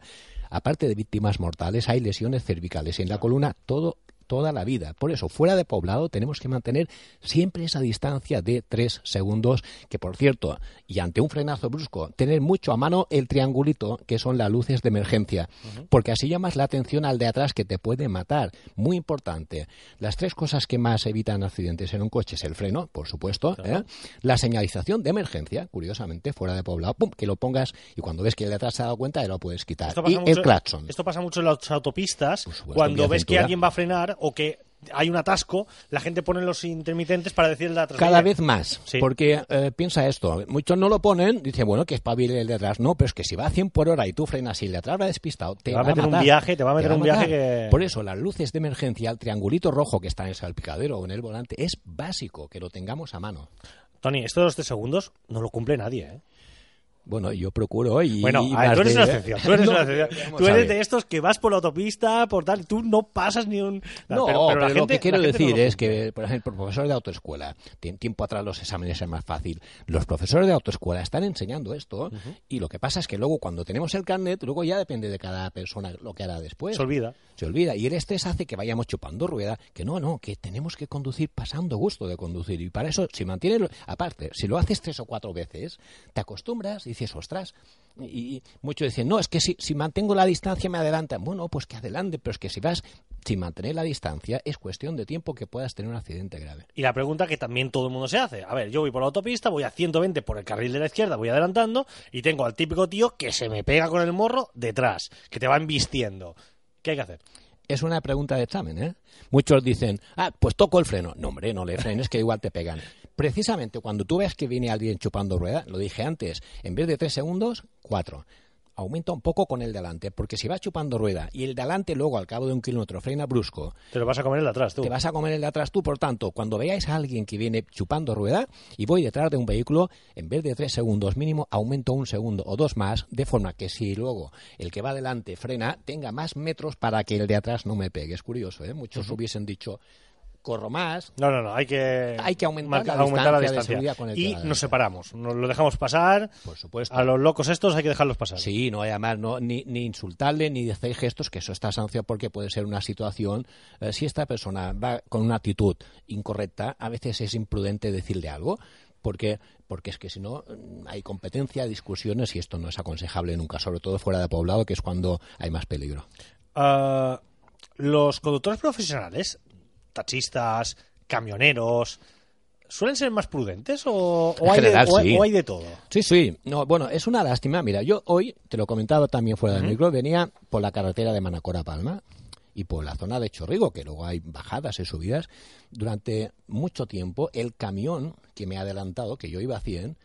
aparte de víctimas mortales, hay lesiones cervicales en la columna. Todo toda la vida. Por eso, fuera de poblado tenemos que mantener siempre esa distancia de 3 segundos, que por cierto, y ante un frenazo brusco, tener mucho a mano el triangulito, que son las luces de emergencia, porque así llamas la atención al de atrás que te puede matar. Muy importante. Las tres cosas que más evitan accidentes en un coche es el freno, por supuesto, ¿eh? la señalización de emergencia, curiosamente, fuera de poblado, pum, que lo pongas y cuando ves que el de atrás se ha dado cuenta, ya lo puedes quitar. Esto Y pasa el mucho- claxon. Esto pasa mucho en las autopistas. supuesto, cuando ves que alguien va a frenar o que hay un atasco, la gente pone los intermitentes para decirle de atrás. Cada "Oye, vez más, Sí. porque eh, piensa esto, muchos no lo ponen, dicen, bueno, que espabile el de atrás, no, pero es que si va a 100 por hora y tú frenas y el de atrás va despistado, te, va a meter un matar. viaje, te va a meter un viaje que- Por eso, las luces de emergencia, el triangulito rojo que está en el salpicadero o en el volante, es básico que lo tengamos a mano. Tony, esto de los tres segundos no lo cumple nadie, ¿eh? Bueno, yo procuro y... Bueno, y ver, tú eres de- una excepción. Tú eres, No, una excepción. Tú eres de estos que vas por la autopista, por tal, tú no pasas ni un. No, pero, lo que quiero no decir es que, por ejemplo, profesores de autoescuela, tiempo atrás los exámenes es más fácil. Los profesores de autoescuela están enseñando esto y lo que pasa es que luego cuando tenemos el carnet, luego ya depende de cada persona lo que hará después. Se olvida. Se olvida. Y el estrés hace que vayamos chupando rueda, que no, no, que tenemos que conducir pasando gusto de conducir. Y para eso, si mantienes, aparte, si lo haces tres o cuatro veces, te acostumbras y dices, ostras. Y, muchos dicen, no, es que si, si mantengo la distancia me adelantan. Bueno, pues que adelante, pero es que si vas sin mantener la distancia, es cuestión de tiempo que puedas tener un accidente grave. Y la pregunta que también todo el mundo se hace. A ver, yo voy por la autopista, voy a 120 por el carril de la izquierda, voy adelantando y tengo al típico tío que se me pega con el morro detrás, que te va embistiendo. ¿Qué hay que hacer? Es una pregunta de examen, ¿eh? Muchos dicen, ah, pues toco el freno. No, hombre, no le frenes, que igual te pegan. Precisamente cuando tú ves que viene alguien chupando rueda, lo dije antes, en vez de tres segundos, cuatro. Aumenta un poco con el delante, porque si vas chupando rueda y el delante luego al cabo de un kilómetro frena brusco, Te lo vas a comer el de atrás, tú. te vas a comer el de atrás tú. Por tanto, cuando veáis a alguien que viene chupando rueda y voy detrás de un vehículo, en vez de tres segundos mínimo, aumento un segundo o dos más, de forma que si luego el que va adelante frena, tenga más metros para que el de atrás no me pegue. Es curioso, ¿eh? Muchos hubiesen dicho, corro más. No, no, no, hay que, Hay que aumentar la aumentar la distancia de seguridad con el que y nos separamos, nos lo dejamos pasar. Por supuesto. A los locos estos hay que dejarlos pasar. Sí, no, además, no, ni, ni insultarle, ni hacer gestos, que eso está sancionado porque puede ser una situación. eh, si esta persona va con una actitud incorrecta, a veces es imprudente decirle algo, porque, porque es que si no mm, hay competencia, discusiones y esto no es aconsejable nunca, sobre todo fuera de poblado, que es cuando hay más peligro. Ah, los conductores profesionales, taxistas, camioneros, ¿suelen ser más prudentes o, hay, general, de, o- sí. o hay de todo? Sí, sí. No, bueno, es una lástima. Mira, yo hoy, te lo comentaba también fuera del micro, venía por la carretera de Manacor a Palma y por la zona de Chorrigo, que luego hay bajadas y subidas. Durante mucho tiempo, el camión que me ha adelantado, que yo iba a 100,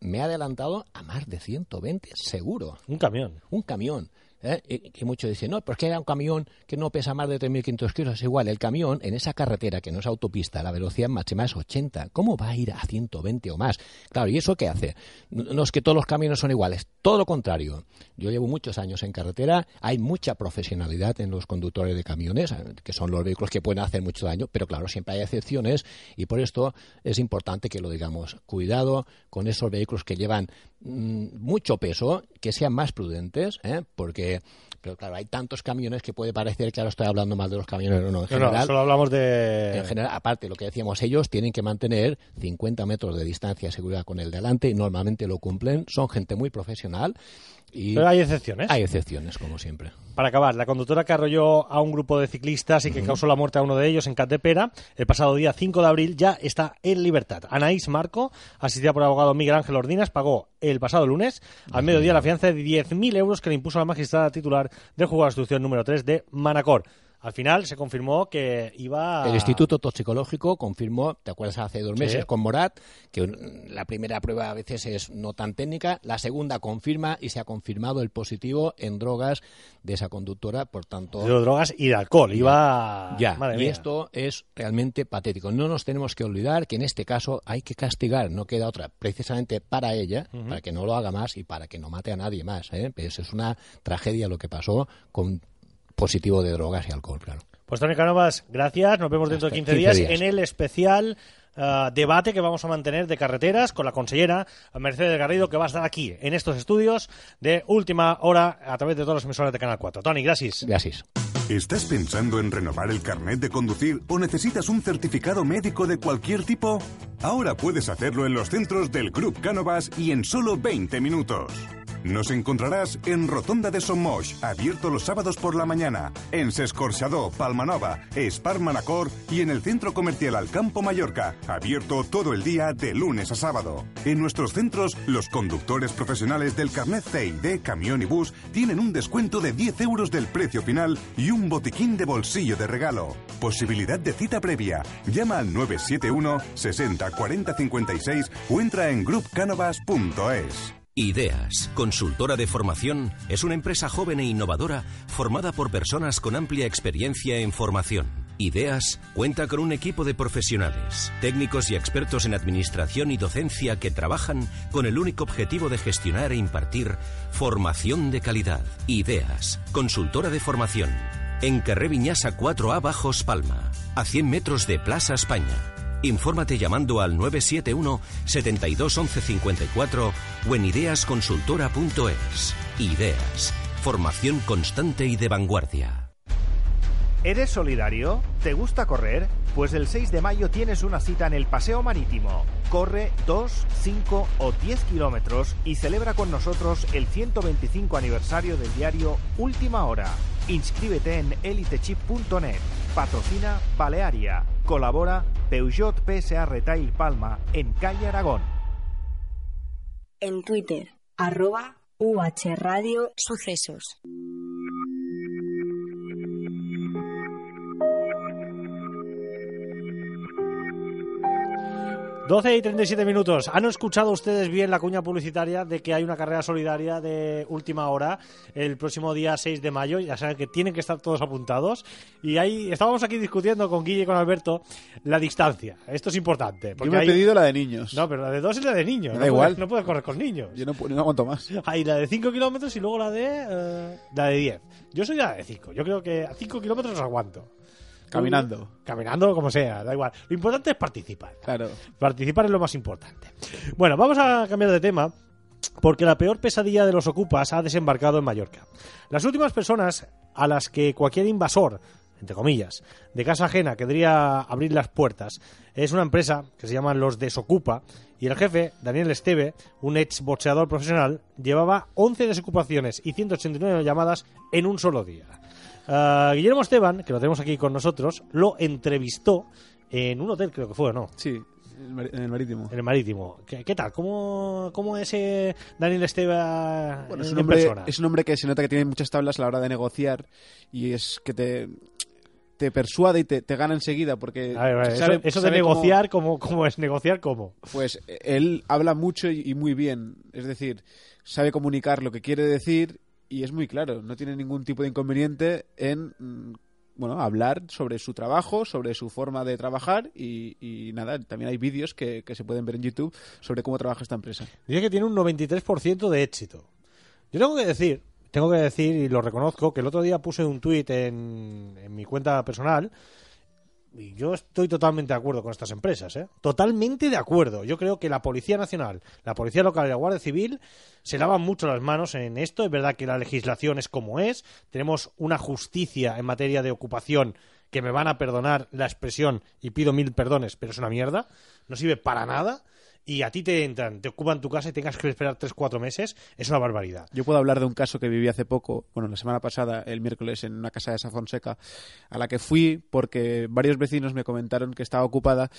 me ha adelantado a más de 120, seguro. Un camión. Un camión. ¿Eh? Y, y muchos dicen, no, pues que era un camión que no pesa más de 3.500 kilos. Es igual, el camión en esa carretera que no es autopista, la velocidad máxima es 80. ¿Cómo va a ir a 120 o más? Claro, ¿y eso qué hace? No es que todos los camiones son iguales, todo lo contrario. Yo llevo muchos años en carretera, hay mucha profesionalidad en los conductores de camiones, que son los vehículos que pueden hacer mucho daño, pero claro, siempre hay excepciones y por esto es importante que lo digamos. Cuidado con esos vehículos que llevan mm, mucho peso, que sean más prudentes, ¿eh? porque pero claro, hay tantos camiones que puede parecer que ahora estoy hablando mal de los camiones, no, no, en No, no, general. solo hablamos de... En general, aparte, lo que decíamos, ellos tienen que mantener 50 metros de distancia de seguridad con el delante y normalmente lo cumplen. Son gente muy profesional y Pero hay excepciones. hay excepciones, como siempre. Para acabar, la conductora que arrolló a un grupo de ciclistas y que causó la muerte a uno de ellos en Catepera el pasado día 5 de abril ya está en libertad. Anaís Marco, asistida por el abogado Miguel Ángel Ordinas, pagó el pasado lunes al mediodía la fianza de 10.000 euros que le impuso la magistrada titular del juzgado de instrucción número 3 de Manacor. Al final se confirmó que iba... El Instituto Toxicológico confirmó, ¿te acuerdas hace dos Sí. meses con Morat? Que la primera prueba a veces es no tan técnica, la segunda confirma y se ha confirmado el positivo en drogas de esa conductora, por tanto... de drogas y de alcohol. Iba... Ya, Madre y mía. esto es realmente patético. No nos tenemos que olvidar que en este caso hay que castigar, no queda otra, precisamente para ella, para que no lo haga más y para que no mate a nadie más. ¿eh? Pues es una tragedia lo que pasó con positivo de drogas y alcohol, claro. Pues Tony Canovas, gracias. Nos vemos dentro de 15, 15 días, días. en el especial ah, debate que vamos a mantener de carreteras con la consellera Mercedes Garrido, que va a estar aquí en estos estudios de última hora a través de todas las emisoras de Canal 4. Tony, gracias. Gracias. ¿Estás pensando en renovar el carnet de conducir o necesitas un certificado médico de cualquier tipo? Ahora puedes hacerlo en los centros del Club Cánovas y en solo 20 minutos. Nos encontrarás en Rotonda de Sommoix, abierto los sábados por la mañana, en Sescorxadó, Palmanova, Espar Manacor y en el Centro Comercial Alcampo Mallorca, abierto todo el día de lunes a sábado. En nuestros centros, los conductores profesionales del carnet C y D, camión y bus tienen un descuento de 10 euros del precio final y un botiquín de bolsillo de regalo. Posibilidad de cita previa. Llama al 971 60 40 56 o entra en groupcanovas.es. Ideas, consultora de formación, es una empresa joven e innovadora formada por personas con amplia experiencia en formación. Ideas cuenta con un equipo de profesionales, técnicos y expertos en administración y docencia que trabajan con el único objetivo de gestionar e impartir formación de calidad. Ideas, consultora de formación. En Carré Viñasa 4A Bajos Palma, a 100 metros de Plaza España. Infórmate llamando al 971 72 11 54 o en ideasconsultora.es. Ideas. Formación constante y de vanguardia. ¿Eres solidario? ¿Te gusta correr? Pues el 6 de mayo tienes una cita en el Paseo Marítimo. Corre 2, 5 o 10 kilómetros y celebra con nosotros el 125 aniversario del diario Última Hora. Inscríbete en elitechip.net. Patrocina Balearia. Colabora Peugeot PSA Retail Palma en calle Aragón. En Twitter, arroba UH Radio Sucesos. 12 y 37 minutos. ¿Han escuchado ustedes bien la cuña publicitaria de que hay una carrera solidaria de última hora el próximo día 6 de mayo? Ya saben que tienen que estar todos apuntados. Y ahí estábamos aquí discutiendo con Guille y con Alberto la distancia. Esto es importante. Yo porque me he hay- pedido la de niños. No, pero la de dos es la de niños. Me no da igual. Puedes, no puedes correr con niños. Yo no, no aguanto más. Hay la de 5 kilómetros y luego la de eh, la de 10. Yo soy la de 5. Yo creo que a 5 kilómetros aguanto. Caminando. Caminando, como sea, da igual. Lo importante es participar. Claro. Participar es lo más importante. Bueno, vamos a cambiar de tema porque la peor pesadilla de los ocupas ha desembarcado en Mallorca. Las últimas personas a las que cualquier invasor, entre comillas, de casa ajena querría abrir las puertas es una empresa que se llama Los Desocupa y el jefe, Daniel Esteve, un ex boxeador profesional, llevaba 11 desocupaciones y 189 llamadas en un solo día. Ah, Guillermo Esteban, que lo tenemos aquí con nosotros, lo entrevistó en un hotel, creo que fue, ¿o no? Sí, en el marítimo. En el marítimo. ¿Qué, qué tal? ¿Cómo, ¿Cómo es eh, Daniel Esteva Bueno, es en un, hombre, persona? es un hombre que se nota que tiene muchas tablas a la hora de negociar y es que te, te persuade y te, te gana enseguida porque A ver, a ver, sabe- eso, eso de cómo- negociar, ¿cómo, cómo es negociar? ¿Cómo? Pues él habla mucho y, y muy bien, es decir, sabe comunicar lo que quiere decir y es muy claro, no tiene ningún tipo de inconveniente en mm, bueno, hablar sobre su trabajo, sobre su forma de trabajar y, y nada, también hay vídeos que, que se pueden ver en YouTube sobre cómo trabaja esta empresa. Dice que tiene un 93% de éxito. Yo tengo que decir, tengo que decir, y lo reconozco, que el otro día puse un tuit en, en mi cuenta personal y yo estoy totalmente de acuerdo con estas empresas, ¿eh? Totalmente de acuerdo. Yo creo que la Policía Nacional, la Policía Local y la Guardia Civil se lavan mucho las manos en esto. Es verdad que la legislación es como es. Tenemos una justicia en materia de ocupación que me van a perdonar la expresión y pido mil perdones, pero es una mierda. No sirve para nada. Y a ti te entran, te ocupan tu casa y tengas que esperar tres, cuatro meses. Es una barbaridad. Yo puedo hablar de un caso que viví hace poco, bueno, la semana pasada, el miércoles, en una casa de Safonseca, a la que fui porque varios vecinos me comentaron que estaba ocupada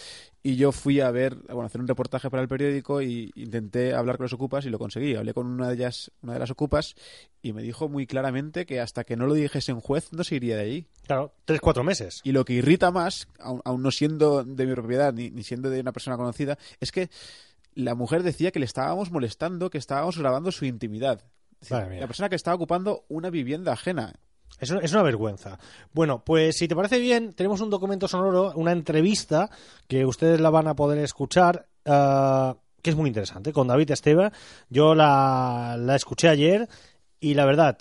y yo fui a ver, bueno, a hacer un reportaje para el periódico y intenté hablar con los ocupas y lo conseguí. Hablé con una de ellas, una de las ocupas y me dijo muy claramente que hasta que no lo dijese un juez no se iría de allí. Claro, tres, cuatro meses. Y lo que irrita más, aun, aun no siendo de mi propiedad ni, ni siendo de una persona conocida, es que la mujer decía que le estábamos molestando, que estábamos grabando su intimidad. Decir, la persona que estaba ocupando una vivienda ajena. Es una, es una vergüenza. Bueno, pues si te parece bien, tenemos un documento sonoro, una entrevista que ustedes la van a poder escuchar, ah, que es muy interesante, con David Esteva. Yo la, la escuché ayer y la verdad,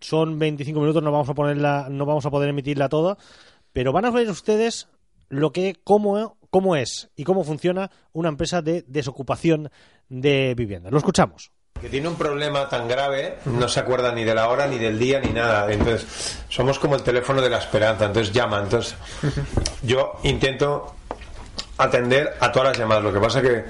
son 25 minutos, no vamos a ponerla, no vamos a poder emitirla toda, pero van a ver ustedes lo que, cómo, cómo es y cómo funciona una empresa de desocupación de vivienda. Lo escuchamos. que tiene un problema tan grave, no se acuerda ni de la hora, ni del día, ni nada. Entonces, somos como el teléfono de la esperanza, entonces llama. Entonces, yo intento atender a todas las llamadas. Lo que pasa que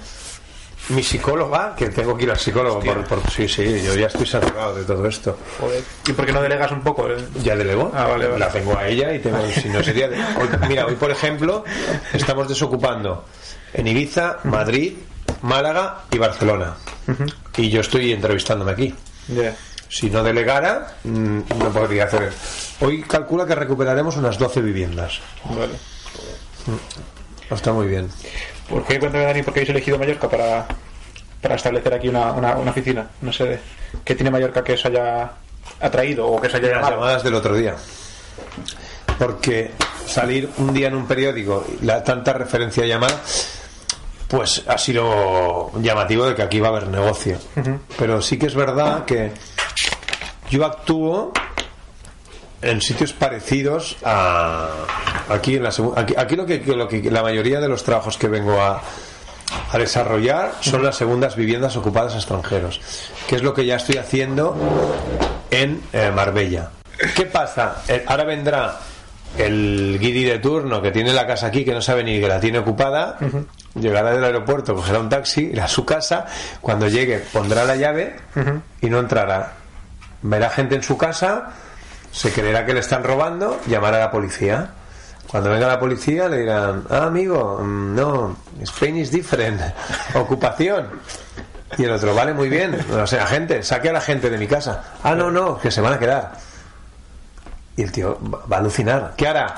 mi psicóloga, que tengo que ir al psicólogo, por, por- sí, sí, yo ya estoy saturado de todo esto. Joder. ¿Y por qué no delegas un poco? eh? Ya delego, Ah, vale, vale. la tengo a ella y tengo, si no sería de- hoy- mira, hoy por ejemplo estamos desocupando en Ibiza, Madrid, Málaga y Barcelona. Y yo estoy entrevistándome aquí. Ya. Si no delegara, mm, no podría hacer. Hoy calcula que recuperaremos unas 12 viviendas. Vale. Está muy bien. ¿Por qué, cuéntame Dani, por qué habéis elegido Mallorca para, para establecer aquí una, una, una oficina? No sé, ¿qué tiene Mallorca que os haya atraído o que os haya Las llamado? llamadas del otro día. Porque salir un día en un periódico y la tanta referencia llamada, pues ha sido llamativo de que aquí va a haber negocio. Pero sí que es verdad que yo actúo en sitios parecidos a aquí en la aquí, aquí lo que lo que la mayoría de los trabajos que vengo a a desarrollar son las segundas viviendas ocupadas a extranjeros, que es lo que ya estoy haciendo en eh, Marbella. ¿Qué pasa? Eh, ahora vendrá el guiri de turno que tiene la casa aquí, que no sabe ni que la tiene ocupada, llegará del aeropuerto, cogerá un taxi, irá a su casa, cuando llegue pondrá la llave y no entrará. Verá gente en su casa, se creerá que le están robando, llamará a la policía. Cuando venga la policía le dirán, ah, amigo, mm, no, Spain is different, ocupación. Y el otro, vale, muy bien, o sea, gente, saque a la gente de mi casa. Ah, no, no, que se van a quedar. Y el tío va a alucinar. ¿Qué hará?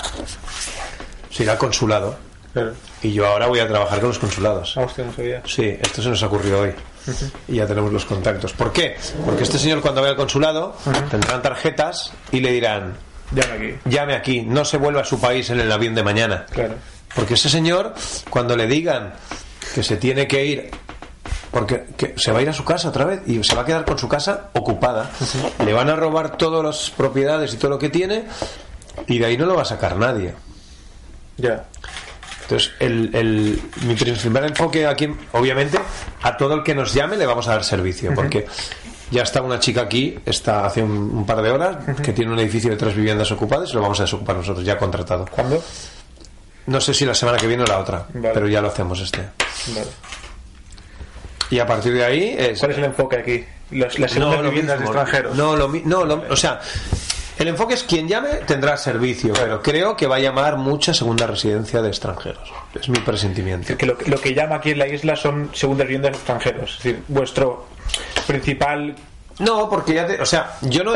Se irá al consulado. Y yo ahora voy a trabajar con los consulados. Ah, hostia, no sabía. Sí, esto se nos ha Y ya tenemos los contactos. ¿Por qué? Porque este señor cuando vaya al consulado tendrán tarjetas y le dirán, Llame aquí. llame aquí, no se vuelva a su país en el avión de mañana. Claro. Porque ese señor, cuando le digan que se tiene que ir, porque que se va a ir a su casa otra vez y se va a quedar con su casa ocupada, le van a robar todas las propiedades y todo lo que tiene y de ahí no lo va a sacar nadie. Ya. Entonces, el, el- mi principal enfoque aquí, obviamente, a todo el que nos llame le vamos a dar servicio, porque ya está una chica aquí, está hace un, un par de horas, que tiene un edificio de tres viviendas ocupadas y lo vamos a desocupar nosotros, ya contratado. ¿Cuándo? No sé si la semana que viene o la otra, Vale. pero ya lo hacemos este. Vale. Y a partir de ahí... Es, ¿Cuál es el enfoque aquí? Los- las segundas lo viviendas de mismo. extranjeros. No, lo, no lo- o sea, el enfoque es quien llame tendrá servicio, pero creo que va a llamar mucha segunda residencia de extranjeros. Es mi presentimiento. Que lo, lo que llama aquí en la isla son segundas viviendas de extranjeros. Es decir, vuestro principal. No, porque ya te, o sea, yo no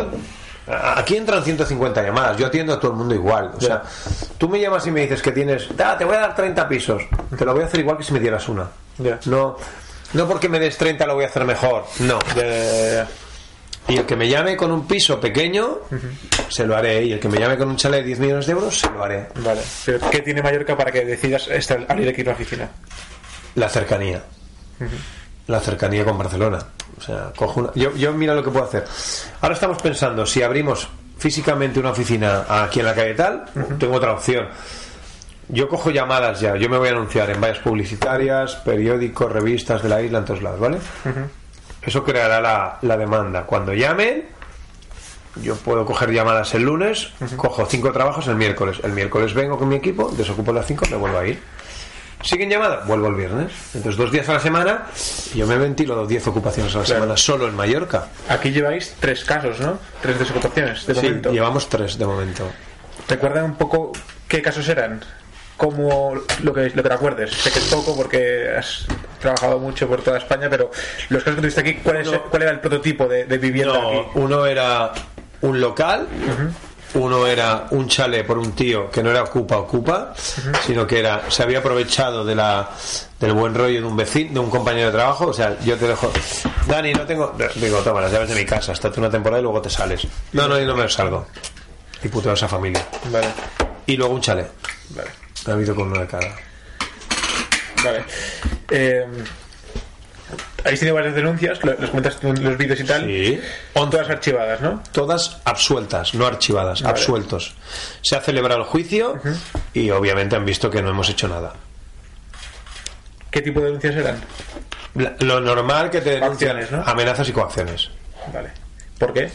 aquí entran 150 llamadas, yo atiendo a todo el mundo igual, o sea, tú me llamas y me dices que tienes, "Ah, te voy a dar 30 pisos, te lo voy a hacer igual que si me dieras una. Ya. No no porque me des 30 lo voy a hacer mejor, no. Y el que me llame con un piso pequeño, se lo haré. Y el que me llame con un chalet de 10 millones de euros, se lo haré. Vale. Pero ¿qué tiene Mallorca para que decidas estar, abrir aquí una oficina? La cercanía. La cercanía con Barcelona. O sea, cojo una... yo, yo mira lo que puedo hacer. Ahora estamos pensando, si abrimos físicamente una oficina aquí en la calle tal, tengo otra opción. Yo cojo llamadas ya, yo me voy a anunciar en vallas publicitarias, periódicos, revistas de la isla, en todos lados, ¿vale? Eso creará la, la demanda. Cuando llamen, yo puedo coger llamadas el lunes, cojo cinco trabajos el miércoles. El miércoles vengo con mi equipo, desocupo las cinco, me vuelvo a ir. ¿Siguen llamadas? Vuelvo el viernes. Entonces, dos días a la semana, y yo me ventilo 10 ocupaciones a la semana solo en Mallorca. Aquí lleváis tres casos, ¿no? Tres desocupaciones de Sí, momento. llevamos tres de momento. ¿Recuerdan un poco qué casos eran? Como lo que, lo que te acuerdes. Sé que es poco porque has trabajado mucho por toda España, pero los casos que tuviste aquí, ¿cuál, es- cuál era el prototipo de, de vivienda No, aquí? uno era un local, uno era un chalet por un tío que no era ocupa ocupa, sino que era se había aprovechado de la del buen rollo de un vecino, de un compañero de trabajo, o sea, yo te dejo, Dani, no tengo, digo, toma las llaves de mi casa, estate una temporada y luego te sales. No, no, y no me salgo. Y puteo a esa familia. Vale, Y luego un chalet. vale, Ha habido con uno de cada. vale. Eh, habéis tenido varias denuncias, lo- los en los vídeos y tal. Sí. Son todas archivadas, ¿no? Todas absueltas, no archivadas, Vale. absueltos. Se ha celebrado el juicio y obviamente han visto que no hemos hecho nada. ¿Qué tipo de denuncias eran? La- Lo normal que te denuncian ¿no? amenazas y coacciones. Vale. ¿Por qué?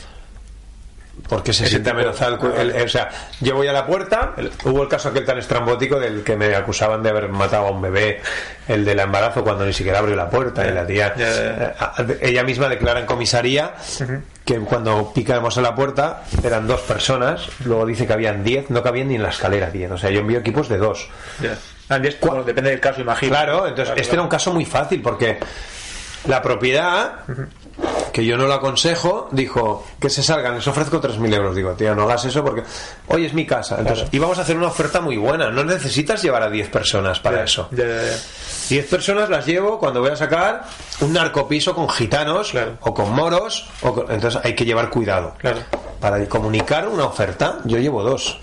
Porque se siente amenazado. el el- el- o sea, yo voy a la puerta. hubo el caso aquel tan estrambótico del que me acusaban de haber matado a un bebé, el del embarazo, cuando ni siquiera abrió la puerta. y la tía, eh, ella misma declara en comisaría que cuando picamos a la puerta eran dos personas. Luego dice que habían diez, no cabían ni en la escalera diez. O sea, yo envío equipos de dos. Ah, bueno, depende del caso, imagino. Claro, entonces este era un caso muy fácil porque la propiedad, que yo no lo aconsejo, dijo que se salgan, les ofrezco 3.000 euros. Digo, tío, no hagas eso porque hoy es mi casa. Entonces, y vamos a hacer una oferta muy buena. No necesitas llevar a 10 personas para eso. Ya, ya, ya. 10 personas las llevo cuando voy a sacar un narcopiso con gitanos o con moros. O con- entonces hay que llevar cuidado. Para comunicar una oferta, yo llevo dos.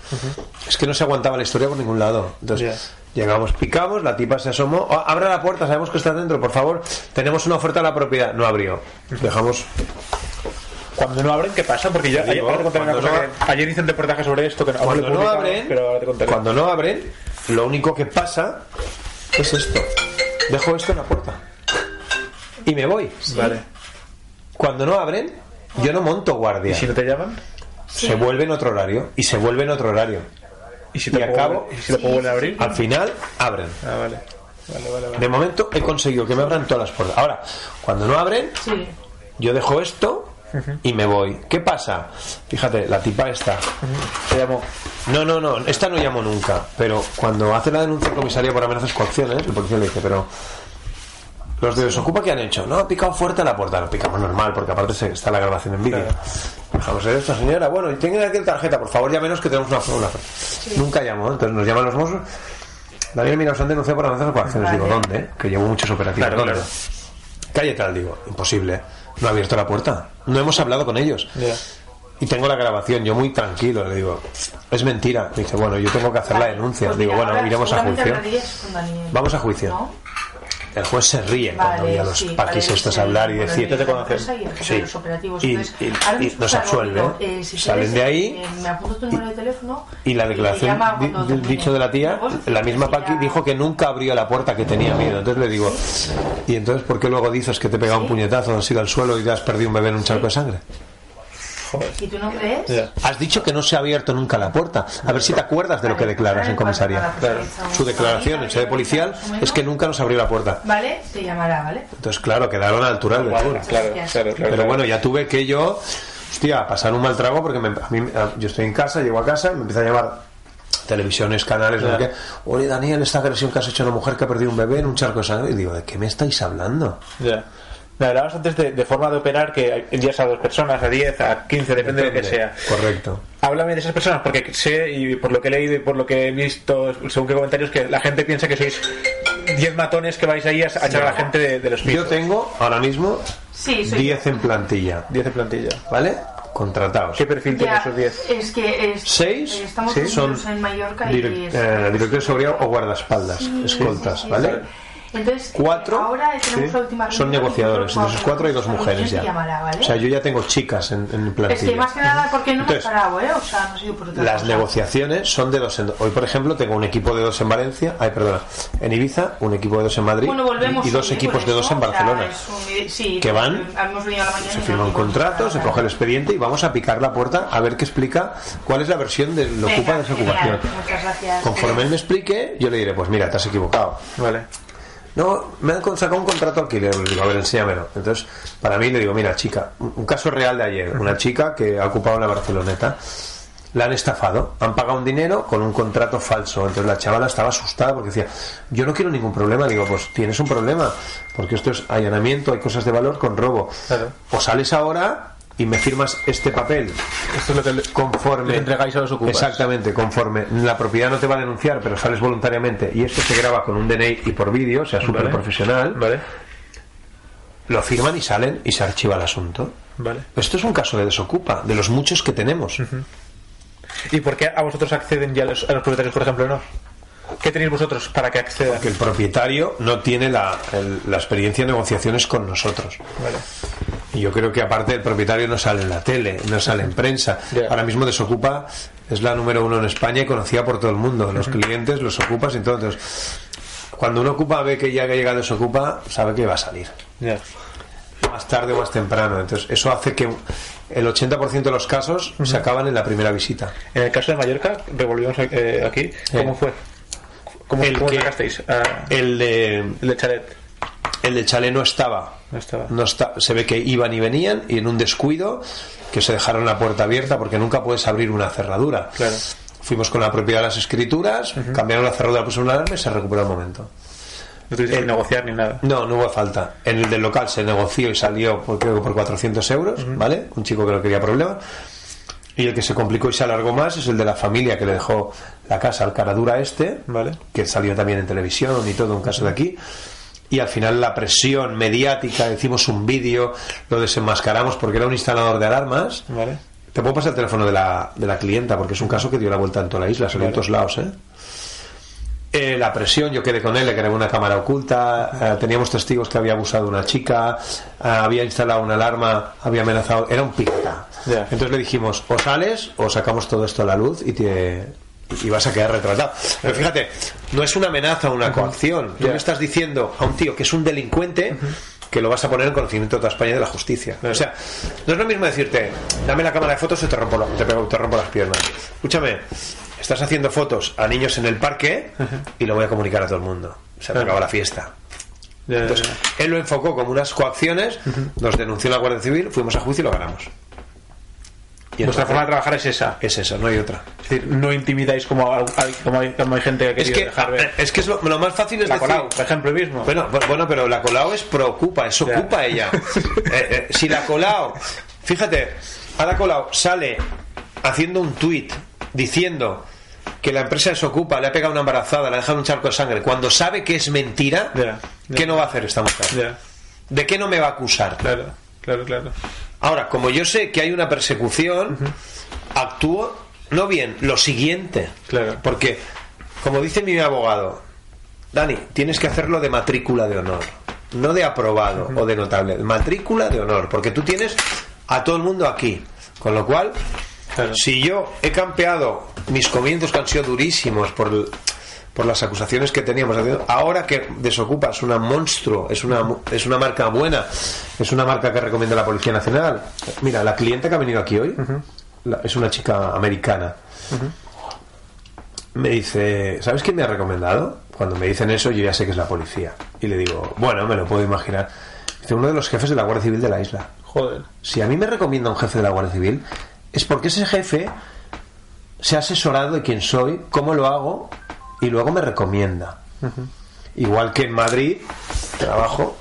Es que no se aguantaba la historia por ningún lado. Entonces, llegamos, picamos, la tipa se asomó. "Oh, abre la puerta, sabemos que está dentro, por favor. Tenemos una oferta a la propiedad. No abrió. Dejamos. Cuando no abren, ¿qué pasa? Porque yo ayer, ahora te una cosa no- que ayer hice un reportaje sobre esto que Cuando no abren, pero ahora te contaré. cuando no abren, lo único que pasa es esto. Dejo esto en la puerta. Y me voy. Vale. Cuando no abren, yo no monto guardia. ¿Y si no te llaman? Se vuelve en otro horario. Y se vuelve en otro horario. ¿Y si te acabo. y si te puedo volver a abrir? Al final, abren. Ah, vale. Vale, vale, vale. De momento he conseguido que me abran todas las puertas. Ahora, cuando no abren, Sí. yo dejo esto y me voy. ¿Qué pasa? Fíjate, la tipa esta. Se llamó. No, no, no, esta no llamó nunca. Pero cuando hace la denuncia al comisario por amenazas coacciones, el policía le dice, pero. Los de Desocupa, ¿qué han hecho? No, ha picado fuerte la puerta. Lo picamos normal, porque aparte se- está la grabación en vídeo. Dejamos de esta señora. Bueno, y tengan aquí la tarjeta, por favor, llámenos que tenemos una. una... Nunca llamó, entonces nos llaman los mozos. Daniel, mira, os han denunciado por amenazas y coacciones. Digo, ¿dónde? Que llevo muchos operativos. Claro, ¿Dónde? Calle tal, digo, imposible. No ha abierto la puerta. No hemos hablado con ellos. Y tengo la grabación, yo muy tranquilo, le digo, es mentira. Me dice, bueno, yo tengo que hacer la denuncia. Pues digo, bueno, ahora iremos a juicio. hablarías con Daniel, Vamos a juicio. ¿no? El juez se ríe cuando oye a los sí, paquis vale, hablar y decir, y el jefe Sí. de los operativos. y, y- y mismo nos te absuelve. eh, si Salen de ahí eh, me apunto tu número de teléfono y la y te declaración dicho de la tía, la misma Paqui dijo que nunca abrió la puerta, que tenía miedo. Entonces le digo, ¿y entonces por qué luego dices que te pega un puñetazo, has ido al suelo y te has perdido un bebé en un charco de sangre? ¿Y tú no crees? Has dicho que no se ha abierto nunca la puerta. A ver si te acuerdas de lo que declaras en comisaría. Su declaración en sede policial es que nunca nos abrió la puerta. Vale, te llamará, ¿vale? Entonces, claro, quedaron a la altura del. Claro, claro, claro. Pero bueno, ya tuve que yo, hostia, pasar un mal trago porque me- a mí, a- yo estoy en casa, llego a casa y me empieza a llamar televisiones, canales, sé qué. Oye, Daniel, esta agresión que has hecho a una mujer que ha perdido un bebé en un charco de sangre. Y digo, ¿de qué me estáis hablando? Ya. Me hablabas antes de, de forma de operar que envías a dos personas, a 10, a 15, depende, de lo que sea. Correcto. Háblame de esas personas, porque sé, y por lo que he leído y por lo que he visto, según qué comentarios, que la gente piensa que sois 10 matones que vais ahí a, a echar a la gente de, de los pisos. Yo tengo ahora mismo Sí, soy 10 en plantilla. 10 en plantilla. ¿Vale? Contratados. ¿Qué perfil tienen Ya, esos 10? es que es, Seis estamos sí, son en Mallorca y es- eh, director de seguridad o guardaespaldas, Sí, escoltas, sí, sí, ¿vale? Entonces, Cuatro ahora tenemos sí, la última son negociadores. De esos cuatro hay dos mujeres ya. y llamará, ¿vale? O sea, yo ya tengo chicas en, en plantilla. Es que más que nada porque no Entonces, hemos parado, ¿eh? O sea, no sido por otra Las cosa. negociaciones son de dos en dos. Hoy, por ejemplo, tengo un equipo de dos en Valencia, ay, perdona, en Ibiza, un equipo de dos en Madrid Bueno, volvemos y, y dos equipos de dos en o sea, Barcelona. un- sí, que van, hemos venido a la mañana Se y firma no un hemos contrato, parado. se coge el expediente y vamos a picar la puerta a ver qué explica cuál es la versión de lo Venga, ocupa desocupación. genial, Muchas gracias. Conforme él me explique, yo le diré, pues mira, te has equivocado. Vale. No, me han sacado un contrato alquiler. Le digo, a ver, enséñamelo. Entonces, para mí le digo, mira, chica, un caso real de ayer. Una chica que ha ocupado la Barceloneta la han estafado, han pagado un dinero con un contrato falso. Entonces la chavala estaba asustada porque decía, yo no quiero ningún problema. Digo, pues tienes un problema, porque esto es allanamiento, hay cosas de valor con robo. O sales ahora y me firmas este papel Esto es lo que le- conforme le entregáis a los ocupas. exactamente conforme la propiedad no te va a denunciar pero sales voluntariamente y esto se graba con un DNI y por vídeo o sea súper Vale. profesional Vale. lo firman y salen y se archiva el asunto Vale. esto es un caso de desocupa de los muchos que tenemos ¿Y por qué a vosotros acceden ya los, a los propietarios, por ejemplo, no? ¿Qué tenéis vosotros para que accedan? que el propietario no tiene la, el- la experiencia de negociaciones con nosotros Vale. Y yo creo que aparte el propietario no sale en la tele, no sale en prensa. Ahora mismo Desocupa es la número uno en España y conocida por todo el mundo. Los clientes, los ocupas. Entonces, cuando uno ocupa ve que ya que llega Desocupa, sabe que va a salir. Más tarde o más temprano. Entonces, eso hace que el 80% de los casos se acaban en la primera visita. En el caso de Mallorca, revolvimos eh, aquí, ¿cómo fue? ¿Cómo, El cómo que- sacasteis? Ah, El de, el de Chalet. el de Chale no estaba. No estaba. No está, se ve que iban y venían y en un descuido que se dejaron la puerta abierta porque nunca puedes abrir una cerradura. Claro. Fuimos con la propiedad de las escrituras, cambiaron la cerradura, pusieron una alarma y se recuperó el momento. No tuviste que negociar ni nada. No, no hubo falta. En el del local se negoció y salió por, creo que por 400 euros, ¿vale? Un chico que no quería problema. Y el que se complicó y se alargó más es el de la familia que le dejó la casa al caradura este, ¿Vale? que salió también en televisión y todo, un caso de aquí. Y al final la presión mediática, hicimos un vídeo, lo desenmascaramos porque era un instalador de alarmas. ¿Vale? Te puedo pasar el teléfono de la, de la clienta porque es un caso que dio la vuelta en toda la isla, salió en todos lados, ¿eh? Eh, la presión, yo quedé con él, le grabé una cámara oculta, eh, teníamos testigos que había abusado de una chica, eh, había instalado una alarma, había amenazado, era un pirata. Ya. Entonces le dijimos, o sales o sacamos todo esto a la luz y te y vas a quedar retratado. Pero fíjate, no es una amenaza o una coacción. Tú le estás diciendo a un tío que es un delincuente que lo vas a poner en conocimiento de toda España y de la justicia. O sea, no es lo mismo decirte, dame la cámara de fotos y te rompo, la- te, te rompo las piernas. Escúchame, estás haciendo fotos a niños en el parque y lo voy a comunicar a todo el mundo. Se me acaba la fiesta. Entonces, él lo enfocó como unas coacciones, nos denunció la Guardia Civil, fuimos a juicio y lo ganamos. Y Vuestra forma de trabajar es esa. Es esa, no hay otra. Es decir, no intimidáis como hay, como hay, como hay gente que Es que, es que es lo, lo más fácil es La decir... Colau, por ejemplo, mismo. Bueno, bu- bueno, pero la Colau es preocupa, es ocupa ella. Eh, eh, si la Colau, fíjate, Ada Colau sale haciendo un tuit diciendo que la empresa desocupa, le ha pegado una embarazada, le ha dejado un charco de sangre, cuando sabe que es mentira, ¿qué no va a hacer esta mujer? ¿De qué no me va a acusar? Claro, claro, claro. Ahora, como yo sé que hay una persecución, actúo no bien, lo siguiente. Claro. Porque, como dice mi abogado, Dani, tienes que hacerlo de matrícula de honor, no de aprobado o de notable, matrícula de honor, porque tú tienes a todo el mundo aquí. Con lo cual, si yo he campeado mis comienzos que han sido durísimos por, el- por las acusaciones que teníamos, ahora que Desocupa es una monstruo, es una, es una marca buena, es una marca que recomienda la Policía Nacional. Mira, la cliente que ha venido aquí hoy la- es una chica americana me dice, ¿sabes quién me ha recomendado? Cuando me dicen eso, yo ya sé que es la policía. Y le digo, bueno, me lo puedo imaginar. Dice, uno de los jefes de la Guardia Civil de la isla. Joder. Si a mí me recomienda un jefe de la Guardia Civil, es porque ese jefe se ha asesorado de quién soy, cómo lo hago, y luego me recomienda. Igual que en Madrid, trabajo.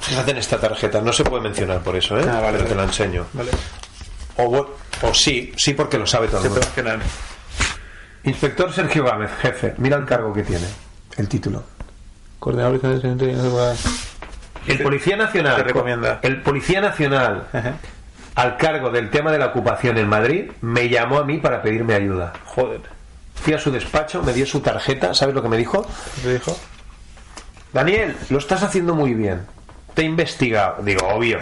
Fíjate en esta tarjeta, no se puede mencionar por eso, ¿eh? Ah, vale, Pero te la enseño. Vale. O, o sí, sí porque lo sabe todo el mundo. Inspector Sergio Gámez, jefe. Mira el cargo que tiene. El título. Coordinador de El Policía Nacional. Te recomienda. El Policía Nacional, al cargo del tema de la ocupación en Madrid, me llamó a mí para pedirme ayuda. Joder. Fui a su despacho, me dio su tarjeta. ¿Sabes lo que me dijo? ¿Qué dijo? Daniel, lo estás haciendo muy bien. Te he investigado. Digo, obvio.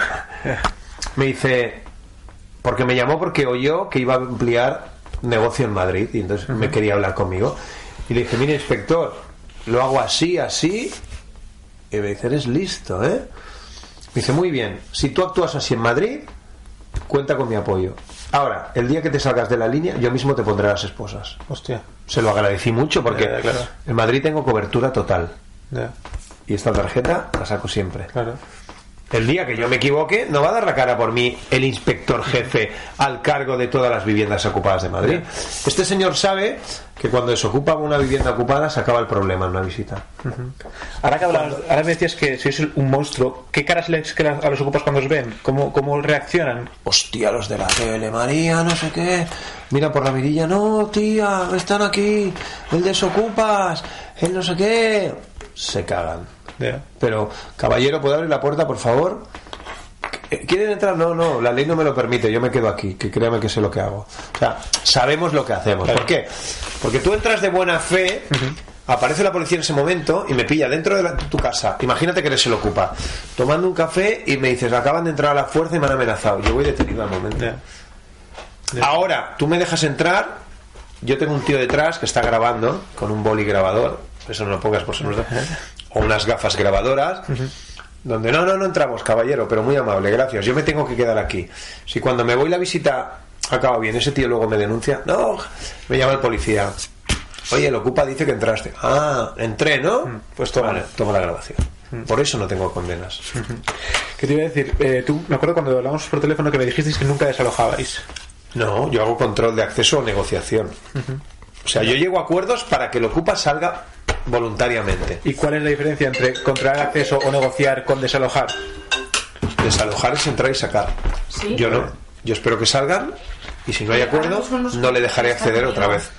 Me dice, porque me llamó porque oyó que iba a ampliar negocio en Madrid y entonces me quería hablar conmigo. Y le dije, mire, inspector, lo hago así, así. Y me dice, eres listo, ¿eh? Me dice, muy bien, si tú actúas así en Madrid, cuenta con mi apoyo. Ahora, el día que te salgas de la línea, yo mismo te pondré las esposas. Hostia. Se lo agradecí mucho porque claro. en Madrid tengo cobertura total. Y esta tarjeta la saco siempre. Claro. El día que yo me equivoque, no va a dar la cara por mí el inspector jefe al cargo de todas las viviendas ocupadas de Madrid. Este señor sabe que cuando desocupa una vivienda ocupada se acaba el problema en una visita. Ahora que hablabas, ahora me decías que sois un monstruo, ¿qué caras les quedan a los ocupas cuando os ven? ¿Cómo, cómo reaccionan? Hostia, los de la tele, María, no sé qué. Mira por la mirilla, no, tía, están aquí. El desocupas, el no sé qué. Se cagan. Pero, caballero, ¿puede abrir la puerta, por favor? ¿Quieren entrar? No, no, la ley no me lo permite, yo me quedo aquí, que créame que sé lo que hago. O sea, sabemos lo que hacemos. ¿Por qué? Porque tú entras de buena fe, aparece la policía en ese momento y me pilla dentro de la- tu casa. Imagínate que eres el ocupa, tomando un café y me dices, acaban de entrar a la fuerza y me han amenazado. Yo voy detenido al momento. Ahora, tú me dejas entrar, yo tengo un tío detrás que está grabando con un boli grabador, eso no lo pongas por si no o unas gafas grabadoras, donde no, no, no entramos, caballero, pero muy amable, gracias, yo me tengo que quedar aquí. Si cuando me voy la visita acaba bien, ese tío luego me denuncia, no, me llama el policía. Oye, el ocupa dice que entraste. Ah, entré, ¿no? Pues toma, toma la grabación. Por eso no tengo condenas. ¿Qué te iba a decir? Eh, tú, me acuerdo cuando hablamos por teléfono que me dijisteis que nunca desalojabais. No, yo hago control de acceso o negociación. O sea, yo llego a acuerdos para que el ocupa salga voluntariamente. ¿Y cuál es la diferencia entre controlar acceso o negociar con desalojar? Desalojar es entrar y sacar. Sí. Yo no. Yo espero que salgan y si no hay acuerdo, no le dejaré acceder otra vez.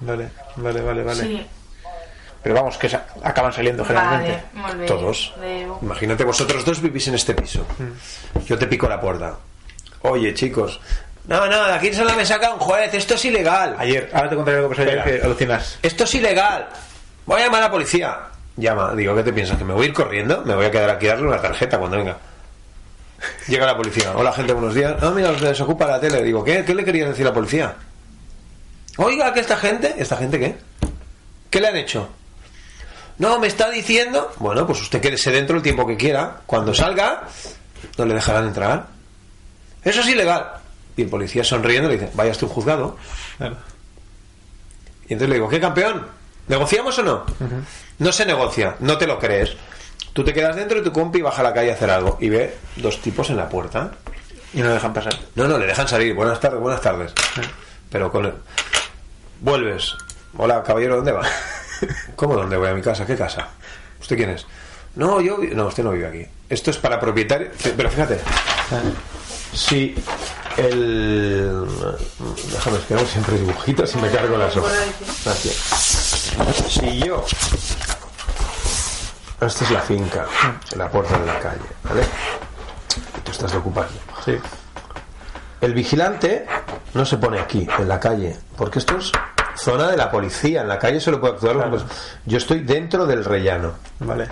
Vale, vale, vale, vale. Sí. Pero vamos, que acaban saliendo generalmente. Vale. Todos. Imagínate, vosotros dos vivís en este piso. Yo te pico la puerta. Oye, chicos. No, no, de aquí solo me saca un juez. Esto es ilegal. Ayer, ahora te contaré algo que pasó ayer Espera. que alucinas. Esto es ilegal. Voy a llamar a la policía. Llama. Digo, ¿qué te piensas? ¿Que me voy a ir corriendo? Me voy a quedar aquí a darle una tarjeta cuando venga. Llega la policía. Hola, gente, buenos días. No, mira, se desocupa la tele. Digo, ¿qué, ¿qué le quería decir a la policía? Oiga, que esta gente... ¿Esta gente qué? ¿Qué le han hecho? No, me está diciendo... Bueno, pues usted quédese dentro el tiempo que quiera. Cuando salga, no le dejarán entrar. Eso es ilegal. Y el policía sonriendo le dice, vaya usted a un juzgado. Y entonces le digo, ¿qué campeón? ¿Negociamos o no? No se negocia, no te lo crees. Tú te quedas dentro y tu compi baja a la calle a hacer algo y ve dos tipos en la puerta. Y no le dejan pasar. No, no, le dejan salir. Buenas tardes, buenas tardes. Pero con el... Vuelves. Hola, caballero, ¿dónde va? ¿Cómo dónde voy? A mi casa. ¿Qué casa? ¿Usted quién es? No, yo... No, usted no vive aquí. Esto es para propietarios... Pero fíjate. Si el... Déjame, es que hago siempre dibujitos y me cargo las hojas. Gracias. Si yo... Esta es la finca, la puerta de la calle, ¿vale? Tú estás de. Sí. El vigilante no se pone aquí, en la calle, porque esto es zona de la policía. En la calle solo puede actuar. pues, yo estoy dentro del rellano. Vale.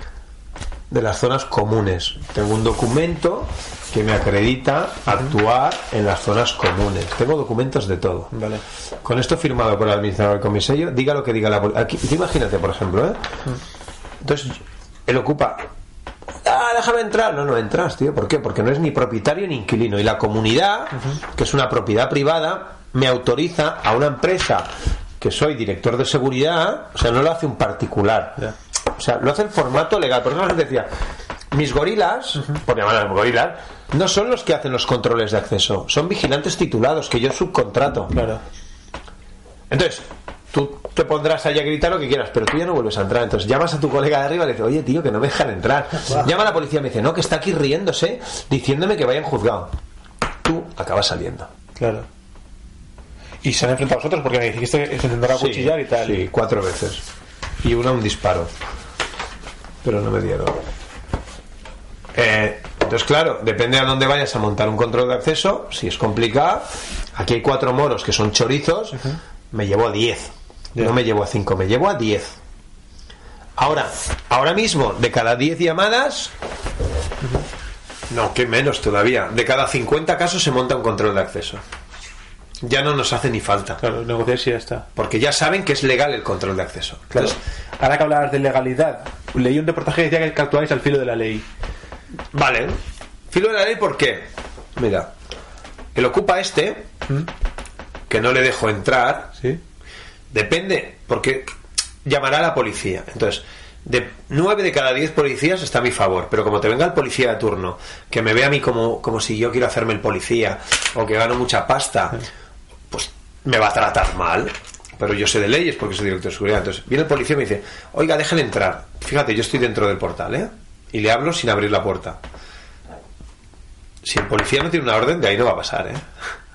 De las zonas comunes. Tengo un documento que me acredita actuar en las zonas comunes. Tengo documentos de todo. Vale. Con esto firmado por el administrador del comisario, diga lo que diga la policía. Imagínate, por ejemplo, ¿eh? Entonces, él ocupa. Ah, déjame entrar. No, no entras, tío. ¿Por qué? Porque no es ni propietario ni inquilino. Y la comunidad, que es una propiedad privada, me autoriza a una empresa que soy director de seguridad, o sea, no lo hace un particular. O sea, lo hace en formato legal. Por eso la gente decía, mis gorilas, por llamarlos gorilas, no son los que hacen los controles de acceso, son vigilantes titulados que yo subcontrato. Claro. Entonces, tú te pondrás allá a gritar lo que quieras, pero tú ya no vuelves a entrar. Entonces llamas a tu colega de arriba y le dices, oye, tío, que no me dejan entrar. Llama a la policía y me dice, no, que está aquí riéndose, diciéndome que vayan juzgado. Tú acabas saliendo. Claro. Y se han enfrentado a vosotros porque me dijiste que se Sí, cuchillar y tal. Sí, cuatro veces. Y una un disparo. Pero no me dieron. Eh, entonces, claro, depende a dónde vayas a montar un control de acceso. Si es complicado, aquí hay cuatro moros que son chorizos. Me llevo a 10. No me llevo a 5, me llevo a 10. Ahora, ahora mismo, de cada 10 llamadas. No, que menos todavía. De cada 50 casos se monta un control de acceso. Ya no nos hace ni falta. Claro, negociar si ya está. Porque ya saben que es legal el control de acceso. Claro. Ahora que hablabas de legalidad, leí un reportaje que decía que actuáis al filo de la ley. Vale. Filo de la ley, ¿por qué? Mira, el ocupa este, que no le dejo entrar, ¿Sí? depende, porque llamará a la policía. Entonces, de 9 de cada 10 policías está a mi favor, pero como te venga el policía de turno, que me ve a mí como, como si yo quiero hacerme el policía o que gano mucha pasta, me va a tratar mal. Pero yo sé de leyes porque soy director de seguridad. Entonces viene el policía y me dice, oiga, déjale entrar. Fíjate, yo estoy dentro del portal, ¿eh? Y le hablo sin abrir la puerta. Si el policía no tiene una orden, de ahí no va a pasar, ¿eh?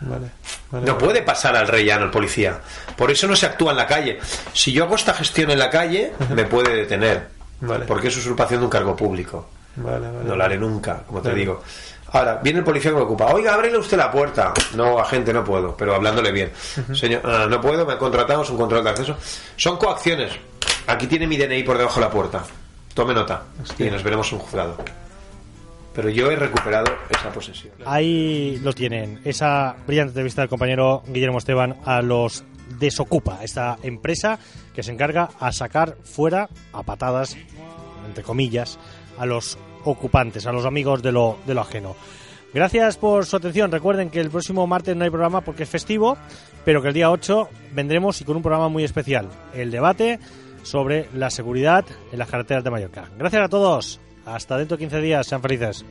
Vale, No puede pasar al rellano el policía. Por eso no se actúa en la calle. Si yo hago esta gestión en la calle, me puede detener. Vale. Porque es usurpación de un cargo público. Vale, vale. No lo haré nunca, como te digo. Ahora, viene el policía que me ocupa. Oiga, ábrele usted la puerta. No, agente, no puedo, pero hablándole bien. Señor, ah, no puedo, me han contratado, es un control de acceso. Son coacciones. Aquí tiene mi DNI por debajo de la puerta. Tome nota. Y nos veremos un juzgado. Pero yo he recuperado esa posesión. Ahí lo tienen, esa brillante entrevista del compañero Guillermo Esteban a los Desocupa, esta empresa que se encarga a sacar fuera, a patadas, entre comillas, a los ocupantes, a los amigos de lo, de lo ajeno. Gracias por su atención. Recuerden que el próximo martes no hay programa porque es festivo, pero que el día 8 vendremos y con un programa muy especial, el debate sobre la seguridad en las carreteras de Mallorca. Gracias a todos. Hasta dentro de 15 días. Sean felices.